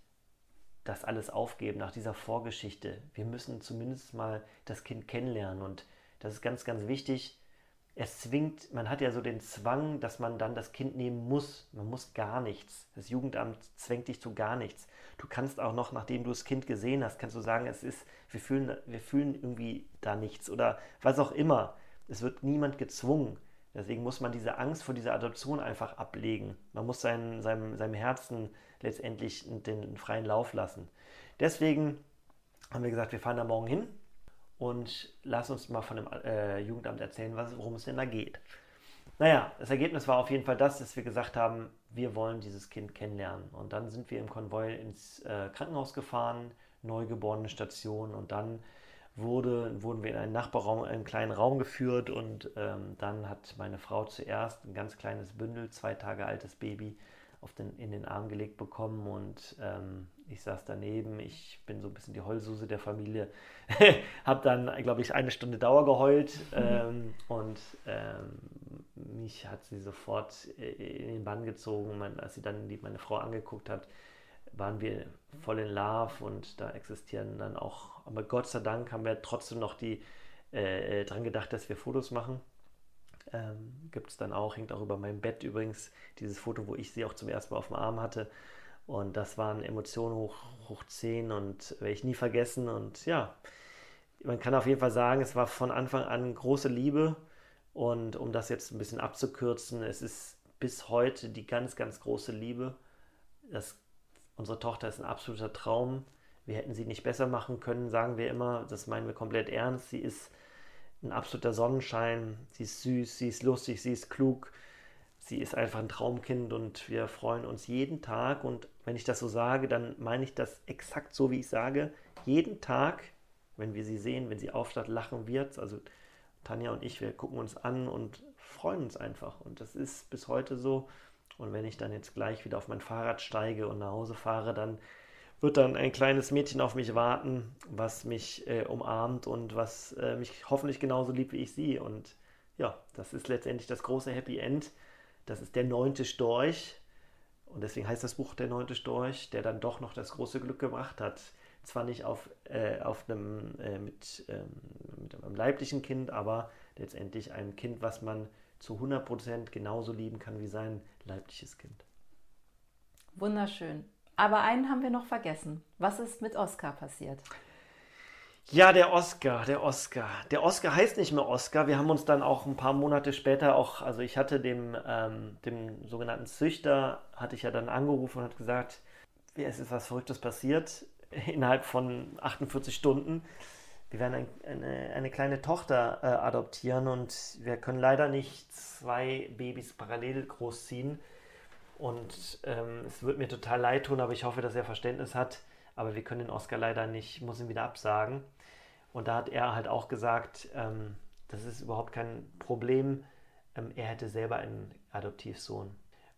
Speaker 2: das alles aufgeben nach dieser Vorgeschichte. Wir müssen zumindest mal das Kind kennenlernen und das ist ganz, ganz wichtig. Es zwingt, man hat ja so den Zwang, dass man dann das Kind nehmen muss. Man muss gar nichts. Das Jugendamt zwängt dich zu gar nichts. Du kannst auch noch, nachdem du das Kind gesehen hast, kannst du sagen, es ist, wir fühlen, wir fühlen irgendwie da nichts oder was auch immer. Es wird niemand gezwungen. Deswegen muss man diese Angst vor dieser Adoption einfach ablegen. Man muss sein, seinem, seinem Herzen letztendlich den freien Lauf lassen. Deswegen haben wir gesagt, wir fahren da morgen hin und lass uns mal von dem äh, Jugendamt erzählen, was, worum es denn da geht. Naja, das Ergebnis war auf jeden Fall das, dass wir gesagt haben, wir wollen dieses Kind kennenlernen. Und dann sind wir im Konvoi ins äh, Krankenhaus gefahren, neugeborene Station und dann wurde, wurden wir in einen Nachbarraum, einen kleinen Raum geführt und ähm, dann hat meine Frau zuerst ein ganz kleines Bündel, zwei Tage altes Baby, auf den, in den Arm gelegt bekommen und ähm, ich saß daneben. Ich bin so ein bisschen die Heulsuse der Familie. habe dann, glaube ich, eine Stunde Dauer geheult mhm. ähm, und ähm, mich hat sie sofort äh, in den Bann gezogen. Man, als sie dann die, meine Frau angeguckt hat, waren wir voll in Love und da existieren dann auch, aber Gott sei Dank haben wir trotzdem noch die äh, dran gedacht, dass wir Fotos machen. Ähm, Gibt es dann auch, hängt auch über meinem Bett übrigens, dieses Foto, wo ich sie auch zum ersten Mal auf dem Arm hatte. Und das waren Emotionen hoch, hoch 10 und werde ich nie vergessen. Und ja, man kann auf jeden Fall sagen, es war von Anfang an große Liebe. Und um das jetzt ein bisschen abzukürzen, es ist bis heute die ganz, ganz große Liebe. Das, unsere Tochter ist ein absoluter Traum. Wir hätten sie nicht besser machen können, sagen wir immer. Das meinen wir komplett ernst. Sie ist ein absoluter Sonnenschein. Sie ist süß, sie ist lustig, sie ist klug. Sie ist einfach ein Traumkind und wir freuen uns jeden Tag. Und wenn ich das so sage, dann meine ich das exakt so, wie ich sage. Jeden Tag, wenn wir sie sehen, wenn sie aufsteht, lachen wird. Also Tanja und ich, wir gucken uns an und freuen uns einfach. Und das ist bis heute so. Und wenn ich dann jetzt gleich wieder auf mein Fahrrad steige und nach Hause fahre, dann wird dann ein kleines Mädchen auf mich warten, was mich äh, umarmt und was äh, mich hoffentlich genauso liebt wie ich sie. Und ja, das ist letztendlich das große Happy End. Das ist der neunte Storch. Und deswegen heißt das Buch Der neunte Storch, der dann doch noch das große Glück gebracht hat. Zwar nicht auf, äh, auf einem, äh, mit, ähm, mit einem leiblichen Kind, aber letztendlich ein Kind, was man zu 100% genauso lieben kann wie sein leibliches Kind.
Speaker 1: Wunderschön. Aber einen haben wir noch vergessen. Was ist mit Oscar passiert?
Speaker 2: Ja, der Oscar, der Oscar. Der Oscar heißt nicht mehr Oscar. Wir haben uns dann auch ein paar Monate später auch, also ich hatte dem, ähm, dem sogenannten Züchter, hatte ich ja dann angerufen und hat gesagt, es ist was Verrücktes passiert innerhalb von 48 Stunden. Wir werden ein, eine, eine, kleine Tochter äh, adoptieren und wir können leider nicht zwei Babys parallel großziehen. Und ähm, es wird mir total leid tun, aber ich hoffe, dass er Verständnis hat. Aber wir können den Oscar leider nicht, muss ihn wieder absagen. Und da hat er halt auch gesagt, ähm, das ist überhaupt kein Problem. Ähm, er hätte selber einen Adoptivsohn.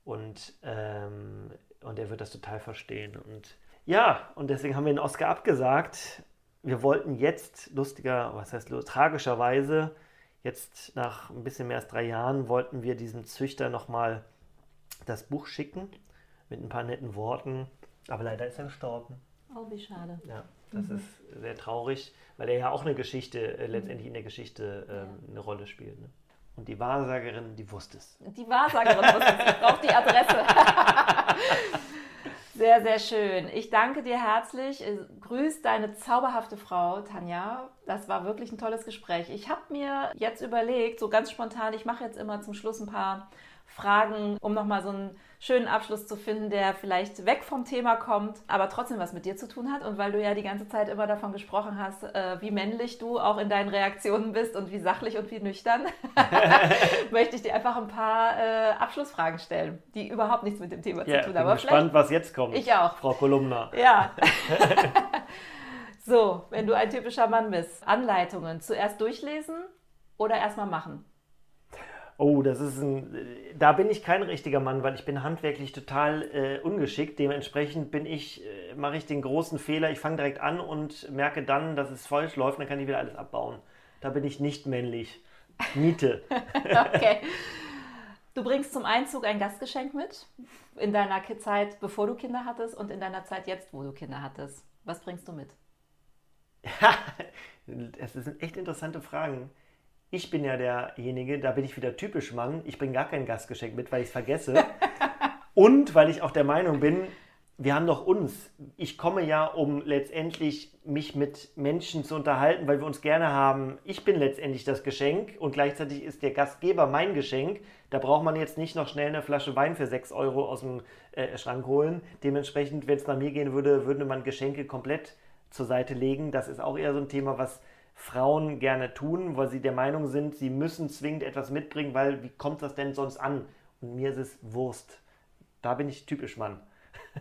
Speaker 2: Und, ähm, und er wird das total verstehen. Und ja, und deswegen haben wir den Oscar abgesagt. Wir wollten jetzt, lustiger, was heißt tragischerweise, jetzt nach ein bisschen mehr als drei Jahren, wollten wir diesem Züchter nochmal das Buch schicken mit ein paar netten Worten, aber leider ist er gestorben.
Speaker 1: Oh, wie schade.
Speaker 2: Ja, das mhm. ist sehr traurig, weil er ja auch eine Geschichte, äh, letztendlich in der Geschichte ähm, ja. eine Rolle spielt. Ne? Und die Wahrsagerin, die wusste es.
Speaker 1: Die Wahrsagerin wusste es. Ich brauche die Adresse. sehr, sehr schön. Ich danke dir herzlich. Äh, grüß deine zauberhafte Frau, Tanja. Das war wirklich ein tolles Gespräch. Ich habe mir jetzt überlegt, so ganz spontan, ich mache jetzt immer zum Schluss ein paar Fragen, um nochmal so ein schönen Abschluss zu finden, der vielleicht weg vom Thema kommt, aber trotzdem was mit dir zu tun hat. Und weil du ja die ganze Zeit immer davon gesprochen hast, äh, wie männlich du auch in deinen Reaktionen bist und wie sachlich und wie nüchtern, möchte ich dir einfach ein paar äh, Abschlussfragen stellen, die überhaupt nichts mit dem Thema
Speaker 2: ja,
Speaker 1: zu tun
Speaker 2: haben. Ich bin gespannt, was jetzt kommt.
Speaker 1: Ich auch.
Speaker 2: Frau Kolumna.
Speaker 1: Ja. so, wenn du ein typischer Mann bist, Anleitungen zuerst durchlesen oder erstmal machen?
Speaker 2: Oh, das ist ein. Da bin ich kein richtiger Mann, weil ich bin handwerklich total äh, ungeschickt. Dementsprechend bin ich, äh, mache ich den großen Fehler. Ich fange direkt an und merke dann, dass es falsch läuft, dann kann ich wieder alles abbauen. Da bin ich nicht männlich. Miete.
Speaker 1: okay. Du bringst zum Einzug ein Gastgeschenk mit in deiner Zeit, bevor du Kinder hattest und in deiner Zeit jetzt, wo du Kinder hattest. Was bringst du mit?
Speaker 2: das sind echt interessante Fragen ich bin ja derjenige, da bin ich wieder typisch Mann, ich bringe gar kein Gastgeschenk mit, weil ich es vergesse. Und weil ich auch der Meinung bin, wir haben doch uns. Ich komme ja, um letztendlich mich mit Menschen zu unterhalten, weil wir uns gerne haben. Ich bin letztendlich das Geschenk und gleichzeitig ist der Gastgeber mein Geschenk. Da braucht man jetzt nicht noch schnell eine Flasche Wein für 6 Euro aus dem äh, Schrank holen. Dementsprechend, wenn es nach mir gehen würde, würde man Geschenke komplett zur Seite legen. Das ist auch eher so ein Thema, was Frauen gerne tun, weil sie der Meinung sind, sie müssen zwingend etwas mitbringen, weil wie kommt das denn sonst an? Und mir ist es Wurst. Da bin ich typisch Mann.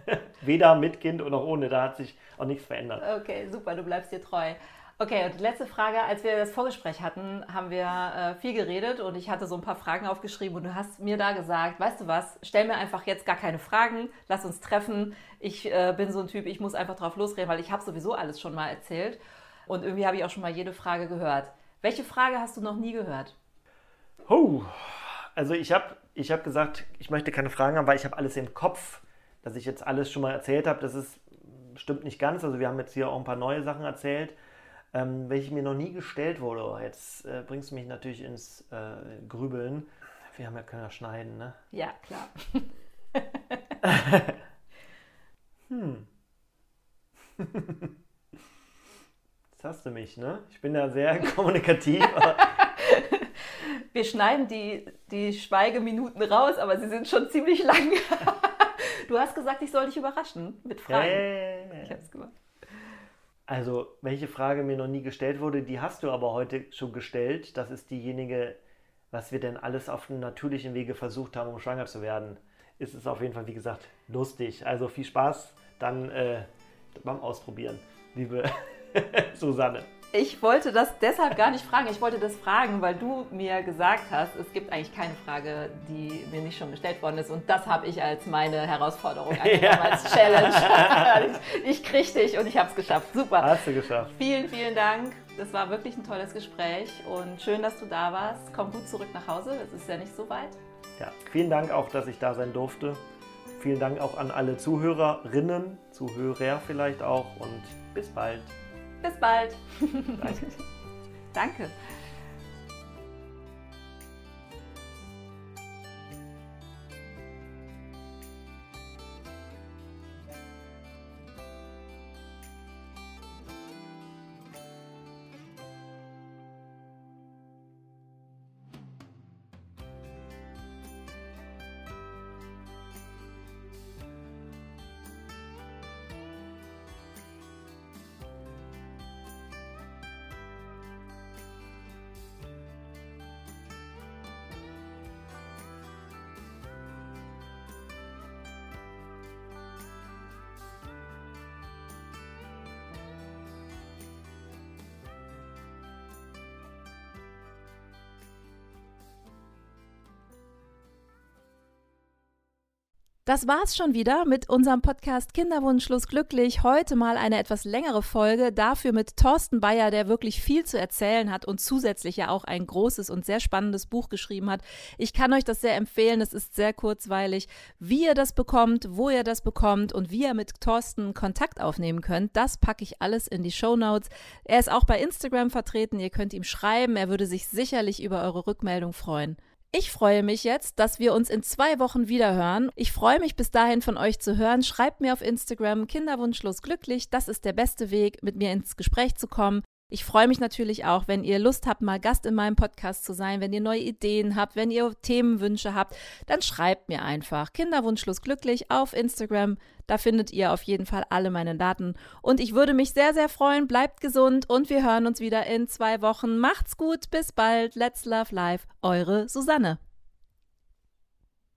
Speaker 2: Weder mit Kind auch ohne, da hat sich auch nichts verändert.
Speaker 1: Okay, super, du bleibst dir treu. Okay, und die letzte Frage, als wir das Vorgespräch hatten, haben wir äh, viel geredet und ich hatte so ein paar Fragen aufgeschrieben und du hast mir da gesagt, weißt du was, stell mir einfach jetzt gar keine Fragen, lass uns treffen. Ich äh, bin so ein Typ, ich muss einfach drauf losreden, weil ich habe sowieso alles schon mal erzählt. Und irgendwie habe ich auch schon mal jede Frage gehört. Welche Frage hast du noch nie gehört?
Speaker 2: Oh, also ich habe ich hab gesagt, ich möchte keine Fragen haben, weil ich habe alles im Kopf, dass ich jetzt alles schon mal erzählt habe. Das ist, stimmt nicht ganz. Also wir haben jetzt hier auch ein paar neue Sachen erzählt, ähm, welche mir noch nie gestellt wurde. Oh, jetzt äh, bringst du mich natürlich ins äh, Grübeln. Wir haben ja können ja schneiden, ne?
Speaker 1: Ja, klar.
Speaker 2: hm. Jetzt hast du mich, ne? Ich bin da sehr kommunikativ.
Speaker 1: Wir schneiden die, die Schweigeminuten raus, aber sie sind schon ziemlich lang. du hast gesagt, ich soll dich überraschen mit Fragen. Ja, ja, ja, ich hab's gemacht.
Speaker 2: Also, welche Frage mir noch nie gestellt wurde, die hast du aber heute schon gestellt. Das ist diejenige, was wir denn alles auf einem natürlichen Wege versucht haben, um schwanger zu werden. Ist es auf jeden Fall, wie gesagt, lustig. Also viel Spaß dann äh, beim Ausprobieren, liebe Susanne.
Speaker 1: Ich wollte das deshalb gar nicht fragen. Ich wollte das fragen, weil du mir gesagt hast, es gibt eigentlich keine Frage, die mir nicht schon gestellt worden ist. Und das habe ich als meine Herausforderung, als Challenge. ich, ich krieg dich und ich habe es geschafft. Super.
Speaker 2: Hast du geschafft.
Speaker 1: Vielen, vielen Dank. Das war wirklich ein tolles Gespräch und schön, dass du da warst. Komm gut zurück nach Hause. Es ist ja nicht so weit.
Speaker 2: Ja, vielen Dank auch, dass ich da sein durfte. Vielen Dank auch an alle Zuhörerinnen, Zuhörer vielleicht auch und bis bald.
Speaker 1: Bis bald. Danke. Das war's schon wieder mit unserem Podcast Kinderwunschlos glücklich. Heute mal eine etwas längere Folge, dafür mit Thorsten Bayer, der wirklich viel zu erzählen hat und zusätzlich ja auch ein großes und sehr spannendes Buch geschrieben hat. Ich kann euch das sehr empfehlen, es ist sehr kurzweilig. Wie ihr das bekommt, wo ihr das bekommt und wie ihr mit Thorsten Kontakt aufnehmen könnt, das packe ich alles in die Show Notes. Er ist auch bei Instagram vertreten, ihr könnt ihm schreiben, er würde sich sicherlich über eure Rückmeldung freuen. Ich freue mich jetzt, dass wir uns in zwei Wochen wieder hören. Ich freue mich bis dahin von euch zu hören. Schreibt mir auf Instagram Kinderwunschlos glücklich. Das ist der beste Weg, mit mir ins Gespräch zu kommen. Ich freue mich natürlich auch, wenn ihr Lust habt, mal Gast in meinem Podcast zu sein, wenn ihr neue Ideen habt, wenn ihr Themenwünsche habt, dann schreibt mir einfach Kinderwunschlos glücklich auf Instagram. Da findet ihr auf jeden Fall alle meine Daten. Und ich würde mich sehr, sehr freuen. Bleibt gesund und wir hören uns wieder in zwei Wochen. Macht's gut, bis bald. Let's Love Life. Eure Susanne.